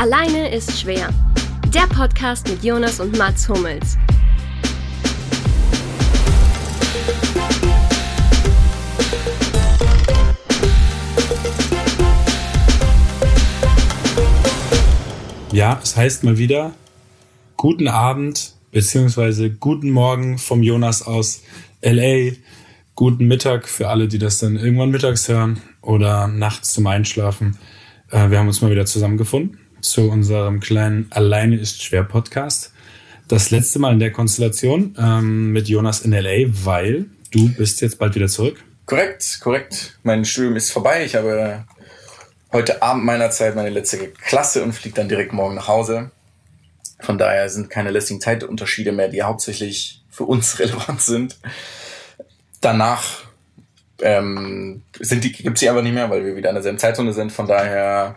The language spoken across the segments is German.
Alleine ist schwer. Der Podcast mit Jonas und Mats Hummels. Ja, es heißt mal wieder guten Abend beziehungsweise guten Morgen vom Jonas aus LA. Guten Mittag für alle, die das dann irgendwann mittags hören oder nachts zum Einschlafen. Äh, wir haben uns mal wieder zusammengefunden zu unserem kleinen Alleine ist schwer Podcast. Das letzte Mal in der Konstellation ähm, mit Jonas in LA, weil du bist jetzt bald wieder zurück. Korrekt, korrekt. Mein Studium ist vorbei. Ich habe heute Abend meiner Zeit meine letzte Klasse und fliege dann direkt morgen nach Hause. Von daher sind keine lästigen Zeitunterschiede mehr, die hauptsächlich für uns relevant sind. Danach ähm, sind die, gibt's die einfach nicht mehr, weil wir wieder in derselben Zeitzone sind. Von daher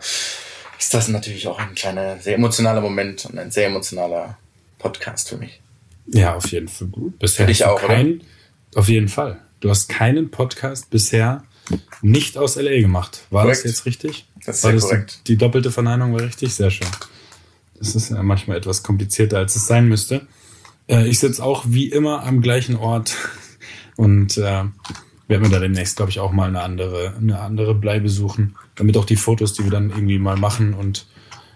ist das natürlich auch ein kleiner, sehr emotionaler Moment und ein sehr emotionaler Podcast für mich. Ja, auf jeden Fall gut. Bisher für dich auch, kein, oder? Auf jeden Fall. Du hast keinen Podcast bisher nicht aus LA gemacht. War korrekt. das jetzt richtig? Das ist war das korrekt. Die, die, doppelte Verneinung war richtig? Sehr schön. Das ist ja manchmal etwas komplizierter, als es sein müsste. Äh, ich sitze auch wie immer am gleichen Ort und äh, werden wir da demnächst, glaube ich, auch mal eine andere, eine andere Bleibe suchen, damit auch die Fotos, die wir dann irgendwie mal machen und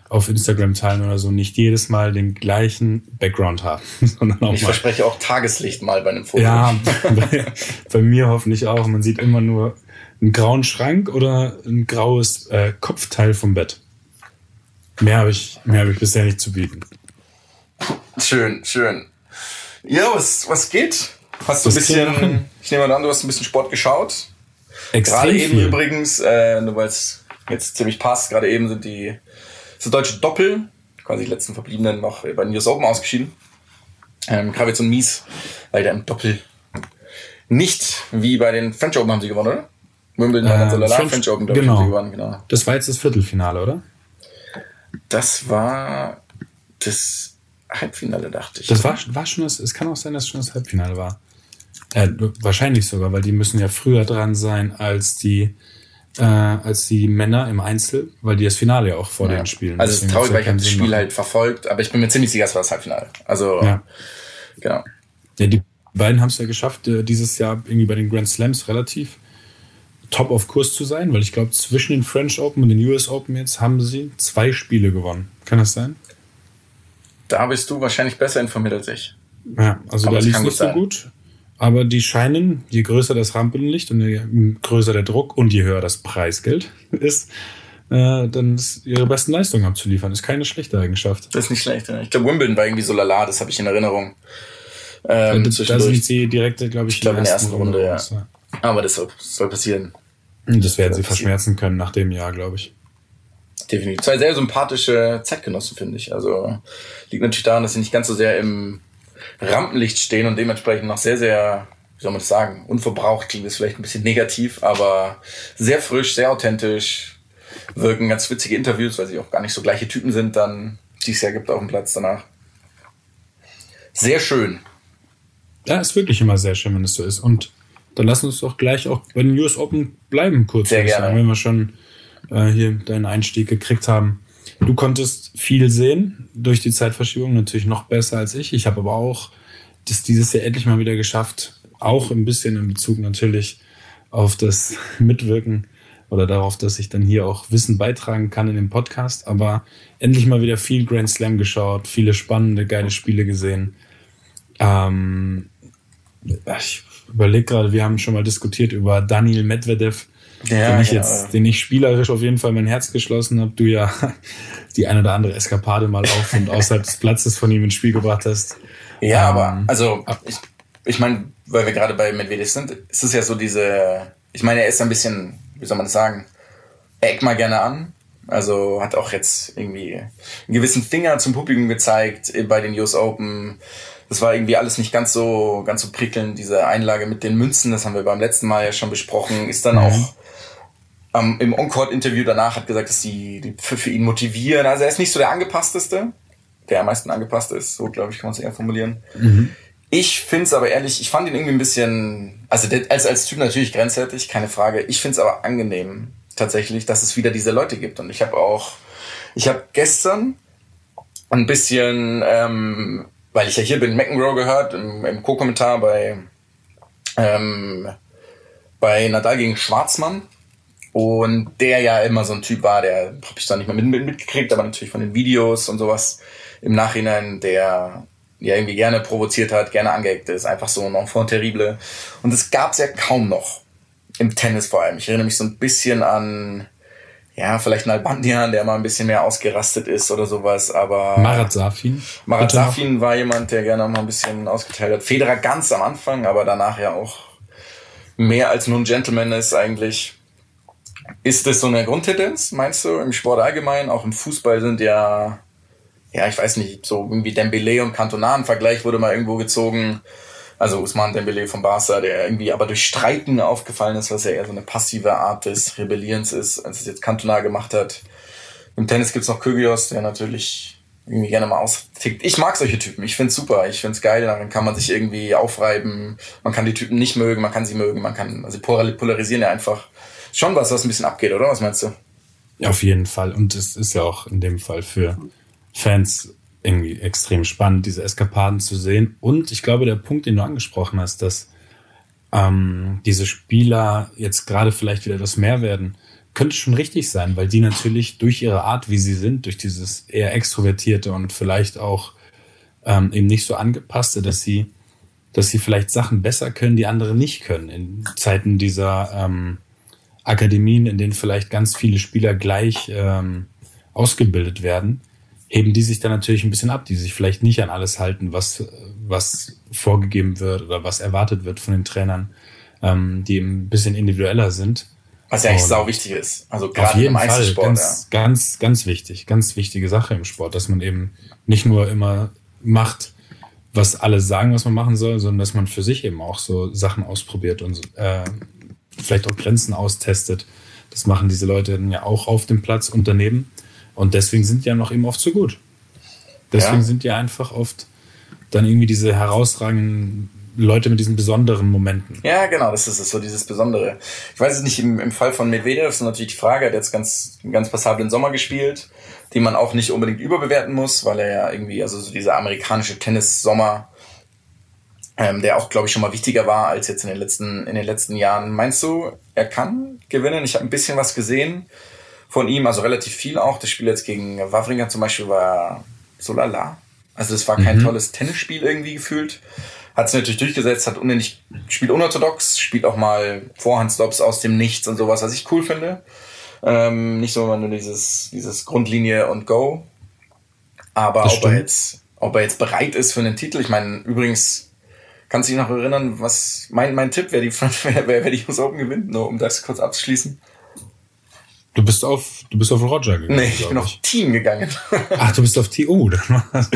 auf Instagram teilen oder so, nicht jedes Mal den gleichen Background haben. Sondern auch ich mal. verspreche auch Tageslicht mal bei einem Foto. Ja, bei, bei, mir hoffentlich auch. Man sieht immer nur einen grauen Schrank oder ein graues äh, Kopfteil vom Bett. Mehr habe ich, mehr habe ich bisher nicht zu bieten. Schön, schön. Ja, was, was geht? Hast du ein bisschen, ich nehme an, du hast ein bisschen Sport geschaut. Extrem gerade eben viel. übrigens, äh, nur weil es jetzt ziemlich passt, gerade eben sind die das deutsche Doppel, quasi die letzten Verbliebenen, noch bei den US Open ausgeschieden. Ähm, Kravitz und Mies, leider im Doppel nicht wie bei den French Open haben sie gewonnen, oder? Wimbledon äh, so French, French Open, genau. sie gewonnen, genau. Das war jetzt das Viertelfinale, oder? Das war das Halbfinale, dachte ich. Das war, war schon das, es kann auch sein, dass es schon das Halbfinale war. Äh, wahrscheinlich sogar, weil die müssen ja früher dran sein als die äh, als die Männer im Einzel, weil die das Finale ja auch vor ja. denen spielen. Also es ist traurig, weil ich habe das Spiel halt verfolgt, aber ich bin mir ziemlich sicher, es war das Halbfinale. Also ja. genau. Ja, die beiden haben es ja geschafft, äh, dieses Jahr irgendwie bei den Grand Slams relativ top auf Kurs zu sein, weil ich glaube, zwischen den French Open und den US Open jetzt haben sie zwei Spiele gewonnen. Kann das sein? Da bist du wahrscheinlich besser informiert als ich. Ja, also aber da lief es nicht so gut. Aber die scheinen, je größer das Rampenlicht und je größer der Druck und je höher das Preisgeld ist, äh, dann ihre besten Leistungen abzuliefern. Ist keine schlechte Eigenschaft. Das ist nicht schlecht. Ja. Ich glaube, Wimbledon war irgendwie so lala, das habe ich in Erinnerung. Ähm, da, sind sie direkt, glaube ich, ich glaub, in der ersten Runde. Runde ja. ja. Aber das soll, soll passieren. Das werden sie verschmerzen können nach dem Jahr, glaube ich. Definitiv. Zwei sehr sympathische Zeitgenossen, finde ich. Also liegt natürlich daran, dass sie nicht ganz so sehr im Rampenlicht stehen und dementsprechend noch sehr, sehr, wie soll man das sagen, unverbraucht klingt das vielleicht ein bisschen negativ, aber sehr frisch, sehr authentisch, wirken ganz witzige Interviews, weil sie auch gar nicht so gleiche Typen sind, dann, die es ja gibt auf dem Platz danach. Sehr schön. Ja, ist wirklich immer sehr schön, wenn es so ist. Und dann lass uns doch gleich auch bei den US Open bleiben, kurz. Sehr gerne. Sagen, wenn wir schon äh, hier deinen Einstieg gekriegt haben. Du konntest viel sehen durch die Zeitverschiebung, natürlich noch besser als ich. Ich habe aber auch das dieses Jahr endlich mal wieder geschafft, auch ein bisschen in Bezug natürlich auf das Mitwirken oder darauf, dass ich dann hier auch Wissen beitragen kann in dem Podcast. Aber endlich mal wieder viel Grand Slam geschaut, viele spannende, geile Spiele gesehen. Ähm, ich überlege gerade, wir haben schon mal diskutiert über Daniel Medvedev, ja, den ich genau. jetzt, den ich spielerisch auf jeden Fall mein Herz geschlossen habe. Du ja die eine oder andere Eskapade mal auf und außerhalb des Platzes von ihm ins Spiel gebracht hast. Ja, ähm, aber also ich, ich meine, weil wir gerade bei Medvedev sind, ist es ja so diese, ich meine, er ist ein bisschen, wie soll man das sagen, er eckt mal gerne an. Also hat auch jetzt irgendwie einen gewissen Finger zum Publikum gezeigt bei den US Open das war irgendwie alles nicht ganz so, ganz so prickelnd. Diese Einlage mit den Münzen, das haben wir beim letzten Mal ja schon besprochen, ist dann mhm. auch ähm, im Encore-Interview danach hat gesagt, dass die, die für ihn motivieren. Also er ist nicht so der angepassteste, der am meisten angepasst ist, so glaube ich, kann man es eher formulieren. Mhm. Ich finde es aber ehrlich, ich fand ihn irgendwie ein bisschen, also als, als Typ natürlich grenzwertig, keine Frage. Ich finde es aber angenehm, tatsächlich, dass es wieder diese Leute gibt. Und ich habe auch Ich habe gestern ein bisschen, ähm, weil ich ja hier bin, McEnroe gehört, im, im Co-Kommentar bei, ähm, bei Nadal gegen Schwarzmann. Und der ja immer so ein Typ war, der habe ich da nicht mehr mit, mit, mitgekriegt, aber natürlich von den Videos und sowas im Nachhinein, der ja irgendwie gerne provoziert hat, gerne angeeckt ist, einfach so ein Enfant terrible. Und es gab es ja kaum noch. Im Tennis vor allem. Ich erinnere mich so ein bisschen an, ja, vielleicht ein Albandian, der mal ein bisschen mehr ausgerastet ist oder sowas, aber. Marat Safin. Marat Safin war jemand, der gerne mal ein bisschen ausgeteilt hat. Federer ganz am Anfang, aber danach ja auch mehr als nur ein Gentleman ist eigentlich. Ist das so eine Grundtendenz, meinst du, im Sport allgemein? Auch im Fußball sind ja, ja, ich weiß nicht, so irgendwie Dembele und Cantona im Vergleich wurde mal irgendwo gezogen. Also Usman Dembele von Barca, der irgendwie aber durch Streiten aufgefallen ist, was ja eher so eine passive Art des Rebellierens ist, als es jetzt Cantona gemacht hat. Im Tennis gibt's noch Kyrgios, der natürlich irgendwie gerne mal austickt. Ich mag solche Typen. Ich find's super. Ich find's geil. Darin kann man sich irgendwie aufreiben. Man kann die Typen nicht mögen, man kann sie mögen, man kann, also polarisieren ja einfach schon was, was ein bisschen abgeht, oder? Was meinst du? Ja, auf jeden Fall. Und es ist ja auch in dem Fall für Fans irgendwie extrem spannend, diese Eskapaden zu sehen. Und ich glaube, der Punkt, den du angesprochen hast, dass ähm, diese Spieler jetzt gerade vielleicht wieder etwas mehr werden, könnte schon richtig sein, weil die natürlich durch ihre Art, wie sie sind, durch dieses eher extrovertierte und vielleicht auch ähm, eben nicht so angepasste, dass sie, dass sie vielleicht Sachen besser können, die andere nicht können. In Zeiten dieser ähm, Akademien, in denen vielleicht ganz viele Spieler gleich ähm, ausgebildet werden, heben die sich dann natürlich ein bisschen ab, die sich vielleicht nicht an alles halten, was, was vorgegeben wird oder was erwartet wird von den Trainern, ähm, die ein bisschen individueller sind. Was ja echt sau wichtig ist. Also gerade im Einzelsport. Ganz, ja. ganz, ganz wichtig, ganz wichtige Sache im Sport, dass man eben nicht nur immer macht, was alle sagen, was man machen soll, sondern dass man für sich eben auch so Sachen ausprobiert und äh, vielleicht auch Grenzen austestet. Das machen diese Leute dann ja auch auf dem Platz und daneben. Und deswegen sind die ja noch eben oft so gut. Deswegen ja. sind die einfach oft dann irgendwie diese herausragenden Leute mit diesen besonderen Momenten. Ja, genau, das ist es, so dieses Besondere. Ich weiß es nicht, im, im Fall von Medvedev ist natürlich die Frage, er hat jetzt ganz, einen ganz passablen Sommer gespielt, den man auch nicht unbedingt überbewerten muss, weil er ja irgendwie, also so dieser amerikanische Tennis-Sommer, ähm, der auch, glaube ich, schon mal wichtiger war als jetzt in den letzten, in den letzten Jahren. Meinst du, er kann gewinnen? Ich habe ein bisschen was gesehen von ihm, also relativ viel auch. Das Spiel jetzt gegen Wawrinka zum Beispiel war so lala. Also das war kein mhm. tolles Tennisspiel irgendwie gefühlt. Hat es natürlich durchgesetzt, hat unendlich, spielt unorthodox, spielt auch mal Vorhandstops aus dem Nichts und sowas, was ich cool finde. Ähm, nicht so nur dieses, dieses Grundlinie und Go. Aber ob er, jetzt, ob er jetzt bereit ist für einen Titel, ich meine, übrigens, kannst du dich noch erinnern, was mein, mein Tipp, wer die, wer, wer die US Open gewinnt, nur um das kurz abzuschließen? Du bist auf, du bist auf Roger gegangen. Nee, ich bin auf Team gegangen. Ach, du bist auf Team. Oh, dann war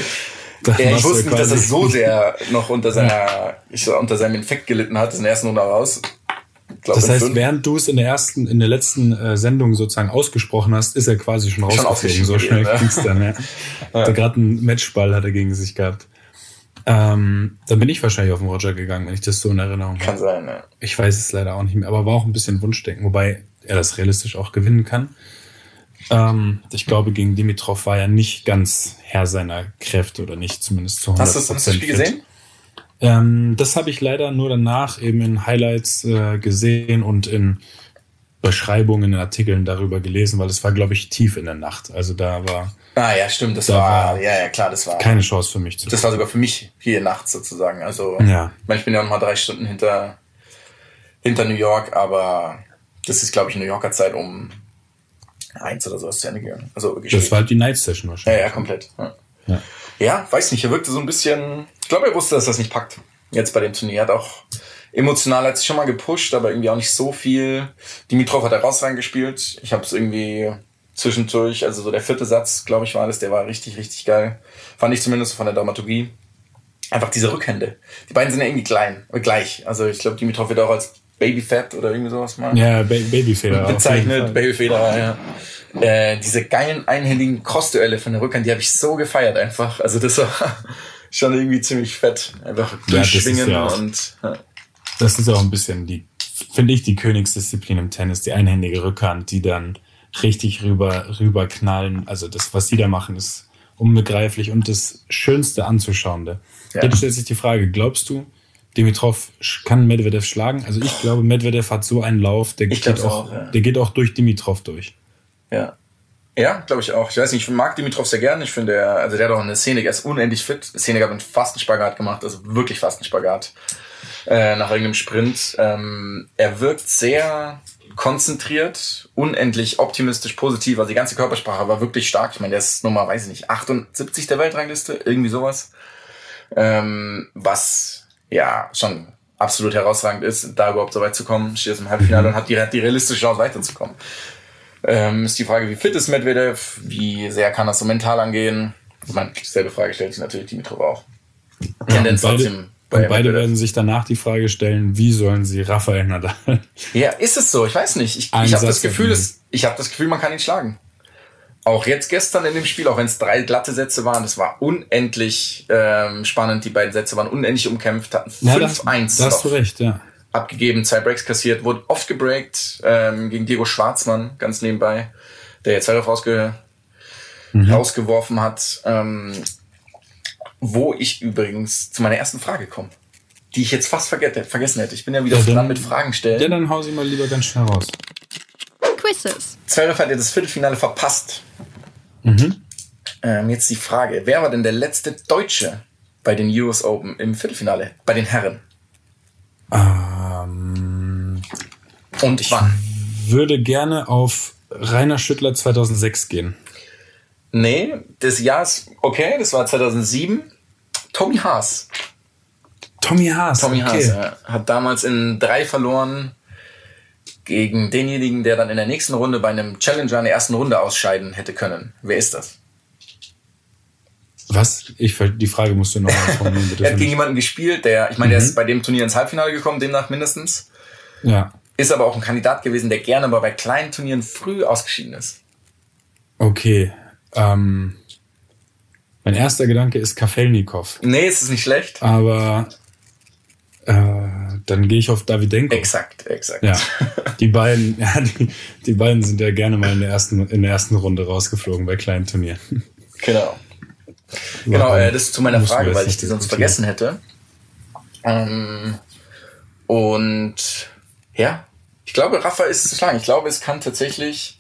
ja, ich wusste nicht, dass er so sehr noch unter seiner, ich unter seinem Infekt gelitten hat, in der ersten Runde raus. Glaub, das heißt, während du es in der ersten, in der letzten äh, Sendung sozusagen ausgesprochen hast, ist er quasi schon rausgeflogen. So schnell ja. ging's dann, ja. ja. Der gerade einen Matchball hat er gegen sich gehabt. Ähm, dann bin ich wahrscheinlich auf den Roger gegangen, wenn ich das so in Erinnerung habe. Kann sein, ja. Ich weiß es leider auch nicht mehr, aber war auch ein bisschen Wunschdenken, wobei er das realistisch auch gewinnen kann. Ähm, ich glaube, gegen Dimitrov war er nicht ganz Herr seiner Kräfte oder nicht, zumindest zu 100%. Hast du das Spiel gesehen? Ähm, das habe ich leider nur danach eben in Highlights äh, gesehen und in Beschreibungen, in Artikeln darüber gelesen, weil es war, glaube ich, tief in der Nacht. Also da war. Ah ja, stimmt, das da war, war, ja, ja, klar, das war. Keine Chance für mich zu. Das war sogar für mich hier nachts sozusagen. Also, ja. ich, meine, ich bin ja noch mal drei Stunden hinter, hinter New York, aber das ist, glaube ich, New Yorker Zeit um eins oder sowas zu Ende gegangen. Also das war halt die Night Session wahrscheinlich. Ja, ja, komplett. Ja. ja. ja weiß nicht, er wirkte so ein bisschen. Ich glaube, er wusste, dass das nicht packt. Jetzt bei dem Turnier. Er hat auch emotional hat sich schon mal gepusht, aber irgendwie auch nicht so viel. Dimitrov hat raus reingespielt. Ich habe es irgendwie zwischendurch, also so der vierte Satz, glaube ich, war das, der war richtig, richtig geil. Fand ich zumindest von der Dramaturgie. Einfach diese Rückhände. Die beiden sind ja irgendwie klein, äh, gleich. Also ich glaube, Dimitrov wird auch als Babyfett oder irgendwie sowas mal. Ja, ba Babyfeder. Bezeichnet, Babyfeder, ja. Äh, diese geilen einhändigen Crossduelle von der Rückhand, die habe ich so gefeiert einfach. Also das war schon irgendwie ziemlich fett. Einfach durchschwingen ja, und. Ja. Das ist auch ein bisschen die, finde ich, die Königsdisziplin im Tennis, die einhändige Rückhand, die dann richtig rüber, rüberknallen. Also das, was sie da machen, ist unbegreiflich und das Schönste anzuschauende. Ja. Jetzt stellt sich die Frage, glaubst du, Dimitrov kann Medvedev schlagen? Also ich glaube, Medvedev hat so einen Lauf, der, geht auch, auch ja. der geht auch durch Dimitrov durch. Ja. Ja, glaube ich auch. Ich weiß nicht, ich mag Dimitrov sehr gerne. Ich finde, er, also der hat auch eine Szene, er ist unendlich fit. Szene hat einen fast einen Spagat gemacht, also wirklich fast einen Spagat. Äh, nach irgendeinem Sprint. Ähm, er wirkt sehr konzentriert, unendlich optimistisch, positiv. Also die ganze Körpersprache war wirklich stark. Ich meine, der ist Nummer, weiß ich nicht, 78 der Weltrangliste, irgendwie sowas. Ähm, was ja schon absolut herausragend ist, da überhaupt so weit zu kommen, steht jetzt im Halbfinale mhm. und hat die, die realistische Chance weiterzukommen. Ähm, ist die Frage, wie fit ist Medvedev, wie sehr kann das so mental angehen? Ich meine, dieselbe Frage stellt sich natürlich Dimitrov auch. Tendenz ja, trotzdem und beide werden sich danach die Frage stellen, wie sollen sie Rafael Nadal? Ja, ist es so? Ich weiß nicht. Ich, ich habe das Gefühl, es, ich habe das Gefühl, man kann ihn schlagen. Auch jetzt gestern in dem Spiel, auch wenn es drei glatte Sätze waren, das war unendlich ähm, spannend. Die beiden Sätze waren unendlich umkämpft, hatten 5-1. Ja, da hast du recht, ja. Abgegeben, zwei Breaks kassiert, wurde oft gebreakt ähm, gegen Diego Schwarzmann, ganz nebenbei, der jetzt halt rausge mhm. rausgeworfen hat. Ähm, wo ich übrigens zu meiner ersten Frage komme, die ich jetzt fast vergessen hätte. Ich bin ja wieder ja, dran mit Fragen stellen. Ja, dann hau sie mal lieber ganz schnell raus. Quizzes. Zverev hat ja das Viertelfinale verpasst. Mhm. Ähm, jetzt die Frage, wer war denn der letzte Deutsche bei den US Open im Viertelfinale, bei den Herren? Ähm, Und ich wann? würde gerne auf Rainer Schüttler 2006 gehen. Nee, das Jahr ist okay, das war 2007. Tommy Haas. Tommy Haas, Tommy okay. Haas ja, hat damals in drei verloren gegen denjenigen, der dann in der nächsten Runde bei einem Challenger in der ersten Runde ausscheiden hätte können. Wer ist das? Was? Ich, die Frage musst du noch mal formulieren, bitte. er hat gegen jemanden gespielt, der, ich meine, mhm. der ist bei dem Turnier ins Halbfinale gekommen, demnach mindestens. Ja. Ist aber auch ein Kandidat gewesen, der gerne mal bei kleinen Turnieren früh ausgeschieden ist. Okay. Ähm, mein erster Gedanke ist Kafelnikov. Nee, es ist nicht schlecht. Aber äh, dann gehe ich auf Davidenko. Exakt, exakt. Ja, die beiden, ja, die, die beiden sind ja gerne mal in der ersten, in der ersten Runde rausgeflogen bei kleinen Turnieren. Genau. Genau, äh, das zu meiner Frage, weil ich die sonst vergessen hätte. Ähm, und ja, ich glaube, Rafa ist zu schlagen. Ich glaube, es kann tatsächlich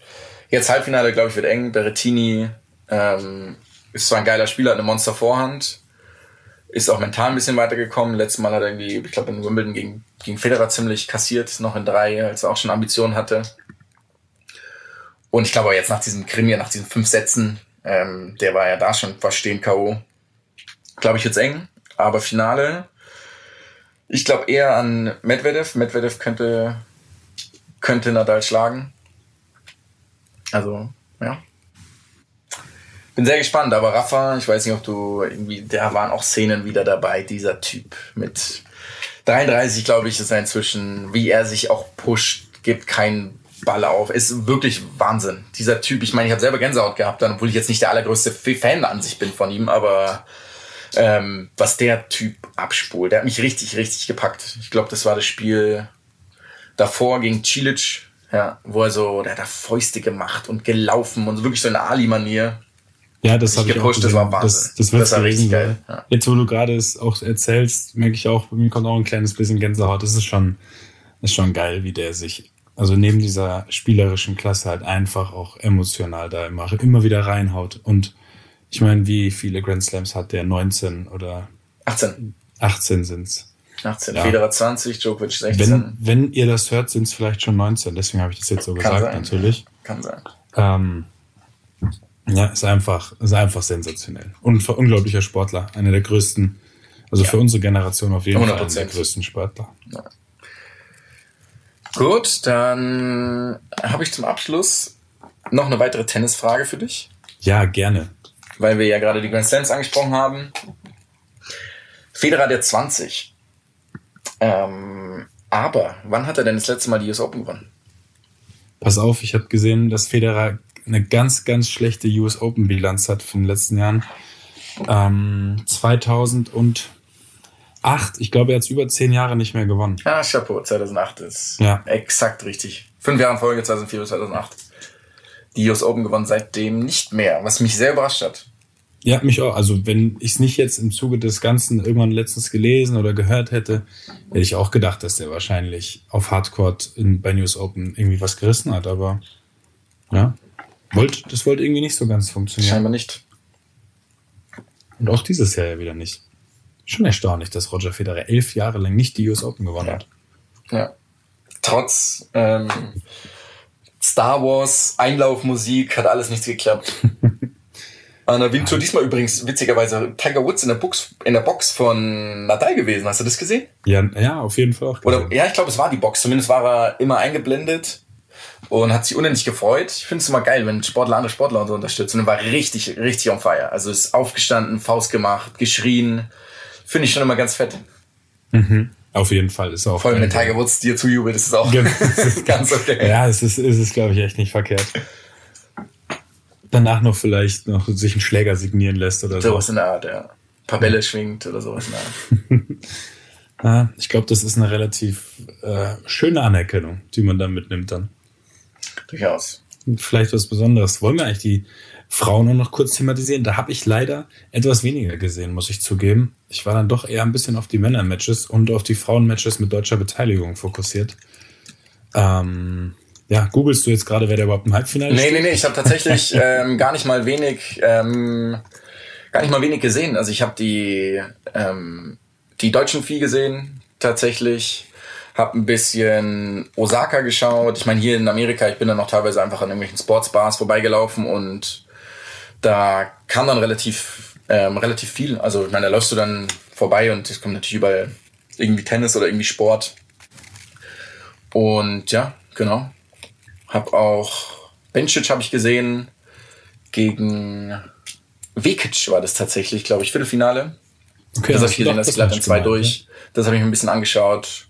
jetzt Halbfinale, glaube ich, wird eng. Berrettini ähm, ist zwar ein geiler Spieler, hat eine Monster-Vorhand, ist auch mental ein bisschen weitergekommen. Letztes Mal hat er irgendwie, ich glaube, in Wimbledon gegen, gegen Federer ziemlich kassiert, noch in drei, als er auch schon Ambitionen hatte. Und ich glaube jetzt nach diesem Krimi, nach diesen fünf Sätzen, ähm, der war ja da schon fast stehen K.O. Glaube ich, wird's eng. Aber Finale, ich glaube eher an Medvedev. Medvedev könnte, könnte Nadal schlagen. Also, ja bin sehr gespannt, aber Rafa, ich weiß nicht, ob du irgendwie, da waren auch Szenen wieder dabei, dieser Typ mit 33, glaube ich, ist er inzwischen, wie er sich auch pusht, gibt keinen Ball auf. Ist wirklich Wahnsinn. Dieser Typ, ich meine, ich habe selber Gänsehaut gehabt, dann, obwohl ich jetzt nicht der allergrößte Fan an sich bin von ihm, aber ähm, was der Typ abspult, der hat mich richtig, richtig gepackt. Ich glaube, das war das Spiel davor gegen Cilic, ja, wo er so, der hat da Fäuste gemacht und gelaufen und so wirklich so in Ali-Manier. Ja, das habe ich auch gesehen. Das war Wahnsinn. Das, das, das war richtig geil. Ja. Jetzt, wo du gerade es auch erzählst, merke ich auch, bei mir kommt auch ein kleines bisschen Gänsehaut. Das ist schon, ist schon geil, wie der sich, also neben dieser spielerischen Klasse halt einfach auch emotional da immer, immer wieder reinhaut. Und ich meine, wie viele Grand Slams hat der? 19 oder 18. 18 sind's. 18. Ja. Federer 20, Djokovic 16. Wenn, wenn ihr das hört, sind's vielleicht schon 19. Deswegen habe ich das jetzt so Kann gesagt, sein. natürlich. Kann sein. Ähm, ja, ist einfach, ist einfach sensationell. Und unglaublicher Sportler. Einer der größten, also ja. für unsere Generation auf jeden 100%. Fall einer der größten Sportler. Ja. Gut, dann habe ich zum Abschluss noch eine weitere Tennisfrage für dich. Ja, gerne. Weil wir ja gerade die Grand Slams angesprochen haben. Federer der 20. Ähm, aber wann hat er denn das letzte Mal die US Open gewonnen? Pass auf, ich habe gesehen, dass Federer eine ganz, ganz schlechte US Open Bilanz hat von den letzten Jahren. Ähm, 2008, ich glaube, er hat über zehn Jahre nicht mehr gewonnen. Ah, Chapeau, 2008 ist ja. exakt richtig. Fünf Jahre in Folge, 2004 bis 2008. die US Open gewonnen, seitdem nicht mehr, was mich sehr überrascht hat. Ja, mich auch. Also wenn ich es nicht jetzt im Zuge des Ganzen irgendwann letztens gelesen oder gehört hätte, hätte ich auch gedacht, dass der wahrscheinlich auf Hardcore in, bei News Open irgendwie was gerissen hat. Aber ja, wollt, das wollte irgendwie nicht so ganz funktionieren. Scheinbar nicht. Und auch dieses Jahr ja wieder nicht. Schon erstaunlich, dass Roger Federer elf Jahre lang nicht die US Open gewonnen Ja. hat. Ja. Trotz ähm, Star Wars, Einlaufmusik, hat alles nichts geklappt. Anna Wintour, diesmal übrigens witzigerweise Tiger Woods in der, Box, in der Box von Nadal gewesen. Hast du das gesehen? Ja, ja, auf jeden Fall auch. Oder ja, ich glaube, es war die Box. Zumindest war er immer eingeblendet und hat sich unendlich gefreut. Ich finde es immer geil, wenn Sportler andere Sportler so unterstützen. Und er war richtig, richtig on fire. Also ist aufgestanden, Faust gemacht, geschrien. Finde ich schon immer ganz fett. Auf jeden Fall ist auch. Vor allem, wenn. Tiger Woods dir zujubelt, ist es auch Genau. ganz okay. Ja, es ist, es ist, glaube ich, echt nicht verkehrt. Danach noch vielleicht noch sich einen Schläger signieren lässt oder so. Sowas in der Art, ja. Ein paar Bälle schwingt oder sowas in der Art. Ja, ich glaube, das ist eine relativ äh, schöne Anerkennung, die man da mitnimmt dann. Durchaus. Vielleicht was Besonderes. Wollen wir eigentlich die Frauen nur noch kurz thematisieren? Da habe ich leider etwas weniger gesehen, muss ich zugeben. Ich war dann doch eher ein bisschen auf die Männer-Matches und auf die Frauen-Matches mit deutscher Beteiligung fokussiert. Ähm, ja, googelst du jetzt gerade, wer da überhaupt im Halbfinale Nee, nee, nee, ich habe tatsächlich ähm, gar nicht mal wenig, ähm, gar nicht mal wenig gesehen. Also ich habe die, ähm, die deutschen Vieh gesehen, tatsächlich. Hab ein bisschen Osaka geschaut. Ich meine, hier in Amerika, ich bin dann noch teilweise einfach an irgendwelchen Sportsbars vorbeigelaufen und da kam dann relativ, ähm, relativ viel. Also ich meine, da läufst du dann vorbei und es kommt natürlich überall irgendwie Tennis oder irgendwie Sport. Und ja, genau. Hab auch Bencic habe ich gesehen gegen Vekic war das tatsächlich, glaube ich, Viertelfinale. Okay, das habe ich gesehen, das glatt in zwei durch. Das habe ich mir ein bisschen angeschaut.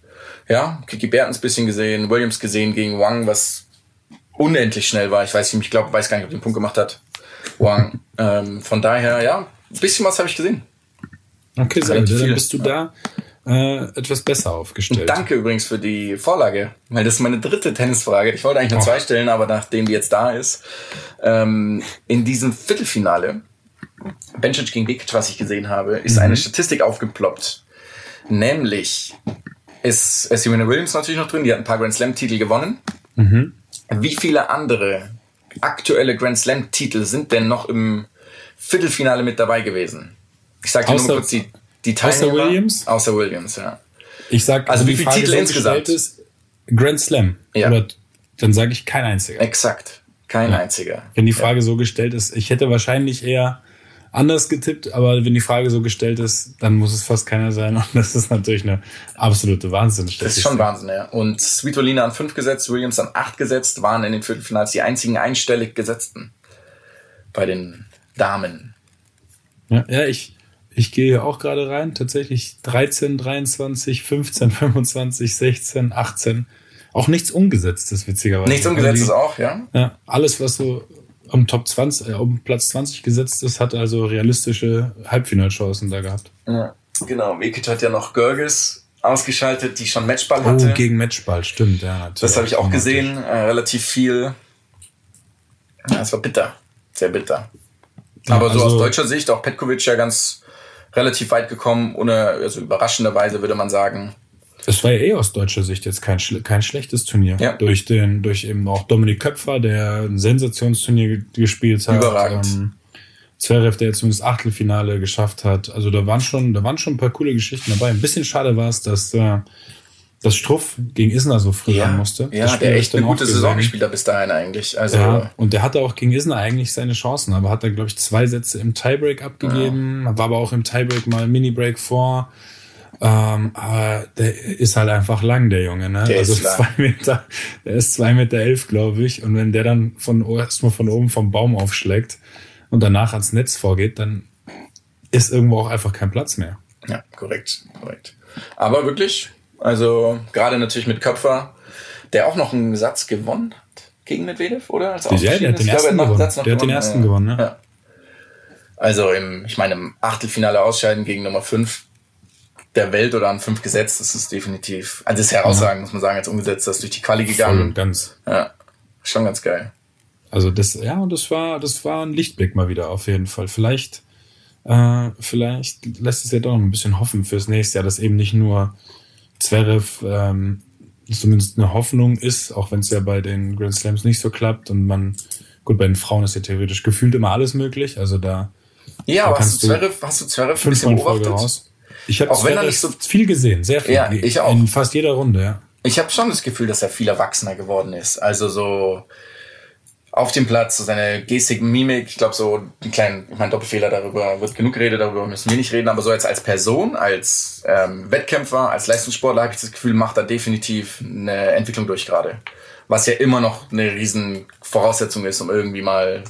Ja, Kiki Bertens ein bisschen gesehen, Williams gesehen gegen Wang, was unendlich schnell war. Ich weiß nicht, ich glaube, weiß gar nicht, ob den Punkt gemacht hat. Wang. ähm, von daher, ja, ein bisschen was habe ich gesehen. ne? Okay, sehr gut. Dann viel. bist du da äh, etwas besser aufgestellt. Danke übrigens für die Vorlage, weil das ist meine dritte Tennisfrage. Ich wollte eigentlich nur Oh. zwei stellen, aber nachdem die jetzt da ist, ähm, in diesem Viertelfinale, Bencic gegen Bekic, was ich gesehen habe, ist Mhm. eine Statistik aufgeploppt. Nämlich ist, ist Serena Williams natürlich noch drin, die hat ein paar Grand Slam-Titel gewonnen. Mhm. Wie viele andere aktuelle Grand Slam-Titel sind denn noch im Viertelfinale mit dabei gewesen? Ich sage dir nur kurz die, die außer Teilnehmer. Williams? Außer Williams, ja. Ich sag, Also wie viele Titel insgesamt? Ist, Grand Slam. Ja. Oder dann sage ich kein einziger. Exakt. Kein einziger. Wenn die Frage so gestellt ist, ich hätte wahrscheinlich eher anders getippt, aber wenn die Frage so gestellt ist, dann muss es fast keiner sein. Und das ist natürlich eine absolute Wahnsinn. Das ist schon Wahnsinn, ja. Und Svitolina an 5 gesetzt, Williams an 8 gesetzt, waren in den Viertelfinals die einzigen einstellig gesetzten bei den Damen. Ja, ja ich, ich gehe hier auch gerade rein. Tatsächlich 13, 23, 15, 25, 16, 18. Auch nichts Umgesetztes, witzigerweise. Nichts umgesetztes auch, ja. Ja, alles, was so um Top 20, äh, um Platz 20 gesetzt ist, hat also realistische Halbfinalchancen da gehabt. ja. Genau, Vekic hat ja noch Görges ausgeschaltet, die schon Matchball hatte. Oh, gegen Matchball, stimmt, ja, das habe ich auch Dramatisch. gesehen, äh, relativ viel. Ja, es war bitter, sehr bitter. Ja, Aber so also- aus deutscher Sicht, auch Petkovic ja ganz relativ weit gekommen, ohne, also überraschenderweise würde man sagen. Es war ja eh aus deutscher Sicht jetzt kein, kein schlechtes Turnier. Ja. Durch den, durch eben auch Dominik Köpfer, der ein Sensationsturnier ge- gespielt hat. Überragend. Ähm, Zverev, der jetzt zumindest Achtelfinale geschafft hat. Also da waren schon, da waren schon ein paar coole Geschichten dabei. Ein bisschen schade war es, dass, äh, dass Struff gegen Isner so früh ran musste. ja der echt eine gute gesehen. Saison gespielt hat bis dahin eigentlich. Also Ja, und der hatte auch gegen Isner eigentlich seine Chancen, aber hat dann, glaube ich, zwei Sätze im Tiebreak abgegeben, war aber auch im Tiebreak mal Mini-Break vor. Ähm, aber der ist halt einfach lang, der Junge, ne? Der also ist zwei Meter, der ist zwei Meter elf, glaube ich. Und wenn der dann von erstmal von oben vom Baum aufschlägt und danach ans Netz vorgeht, dann ist irgendwo auch einfach kein Platz mehr. Ja, korrekt, korrekt. Aber wirklich, also gerade natürlich mit Köpfer, der auch noch einen Satz gewonnen hat gegen Medvedev, oder? Als Ja, der hat den ersten einen gewonnen. Der hat den ersten gewonnen, ne? ja. Also im, ich meine, im Achtelfinale ausscheiden gegen Nummer 5 der Welt oder an 5 gesetzt, das ist definitiv, also das ist herausragend, muss man sagen, jetzt umgesetzt, das ist durch die Quali Voll gegangen. und ganz. Ja, schon ganz geil. Also das, ja, und das war, das war ein Lichtblick mal wieder auf jeden Fall. Vielleicht, äh, vielleicht lässt es ja doch noch ein bisschen hoffen fürs nächste Jahr, dass eben nicht nur Zverev ähm, zumindest eine Hoffnung ist, auch wenn es ja bei den Grand Slams nicht so klappt und man, gut, bei den Frauen ist ja theoretisch gefühlt immer alles möglich, also da. Ja, da aber hast du Zverev, hast du Zverev ein bisschen beobachtet? Raus. Ich habe Zverev so viel gesehen, sehr viel. Ja, ich auch. In fast jeder Runde, ja. Ich habe schon das Gefühl, dass er viel erwachsener geworden ist. Also so, auf dem Platz, so seine Gestik, Mimik, ich glaube so einen kleinen, ich meine Doppelfehler darüber wird genug geredet, darüber müssen wir nicht reden, aber so jetzt als Person, als ähm, Wettkämpfer, als Leistungssportler habe ich das Gefühl, macht er definitiv eine Entwicklung durch gerade. Was ja immer noch eine riesen Voraussetzung ist, um irgendwie mal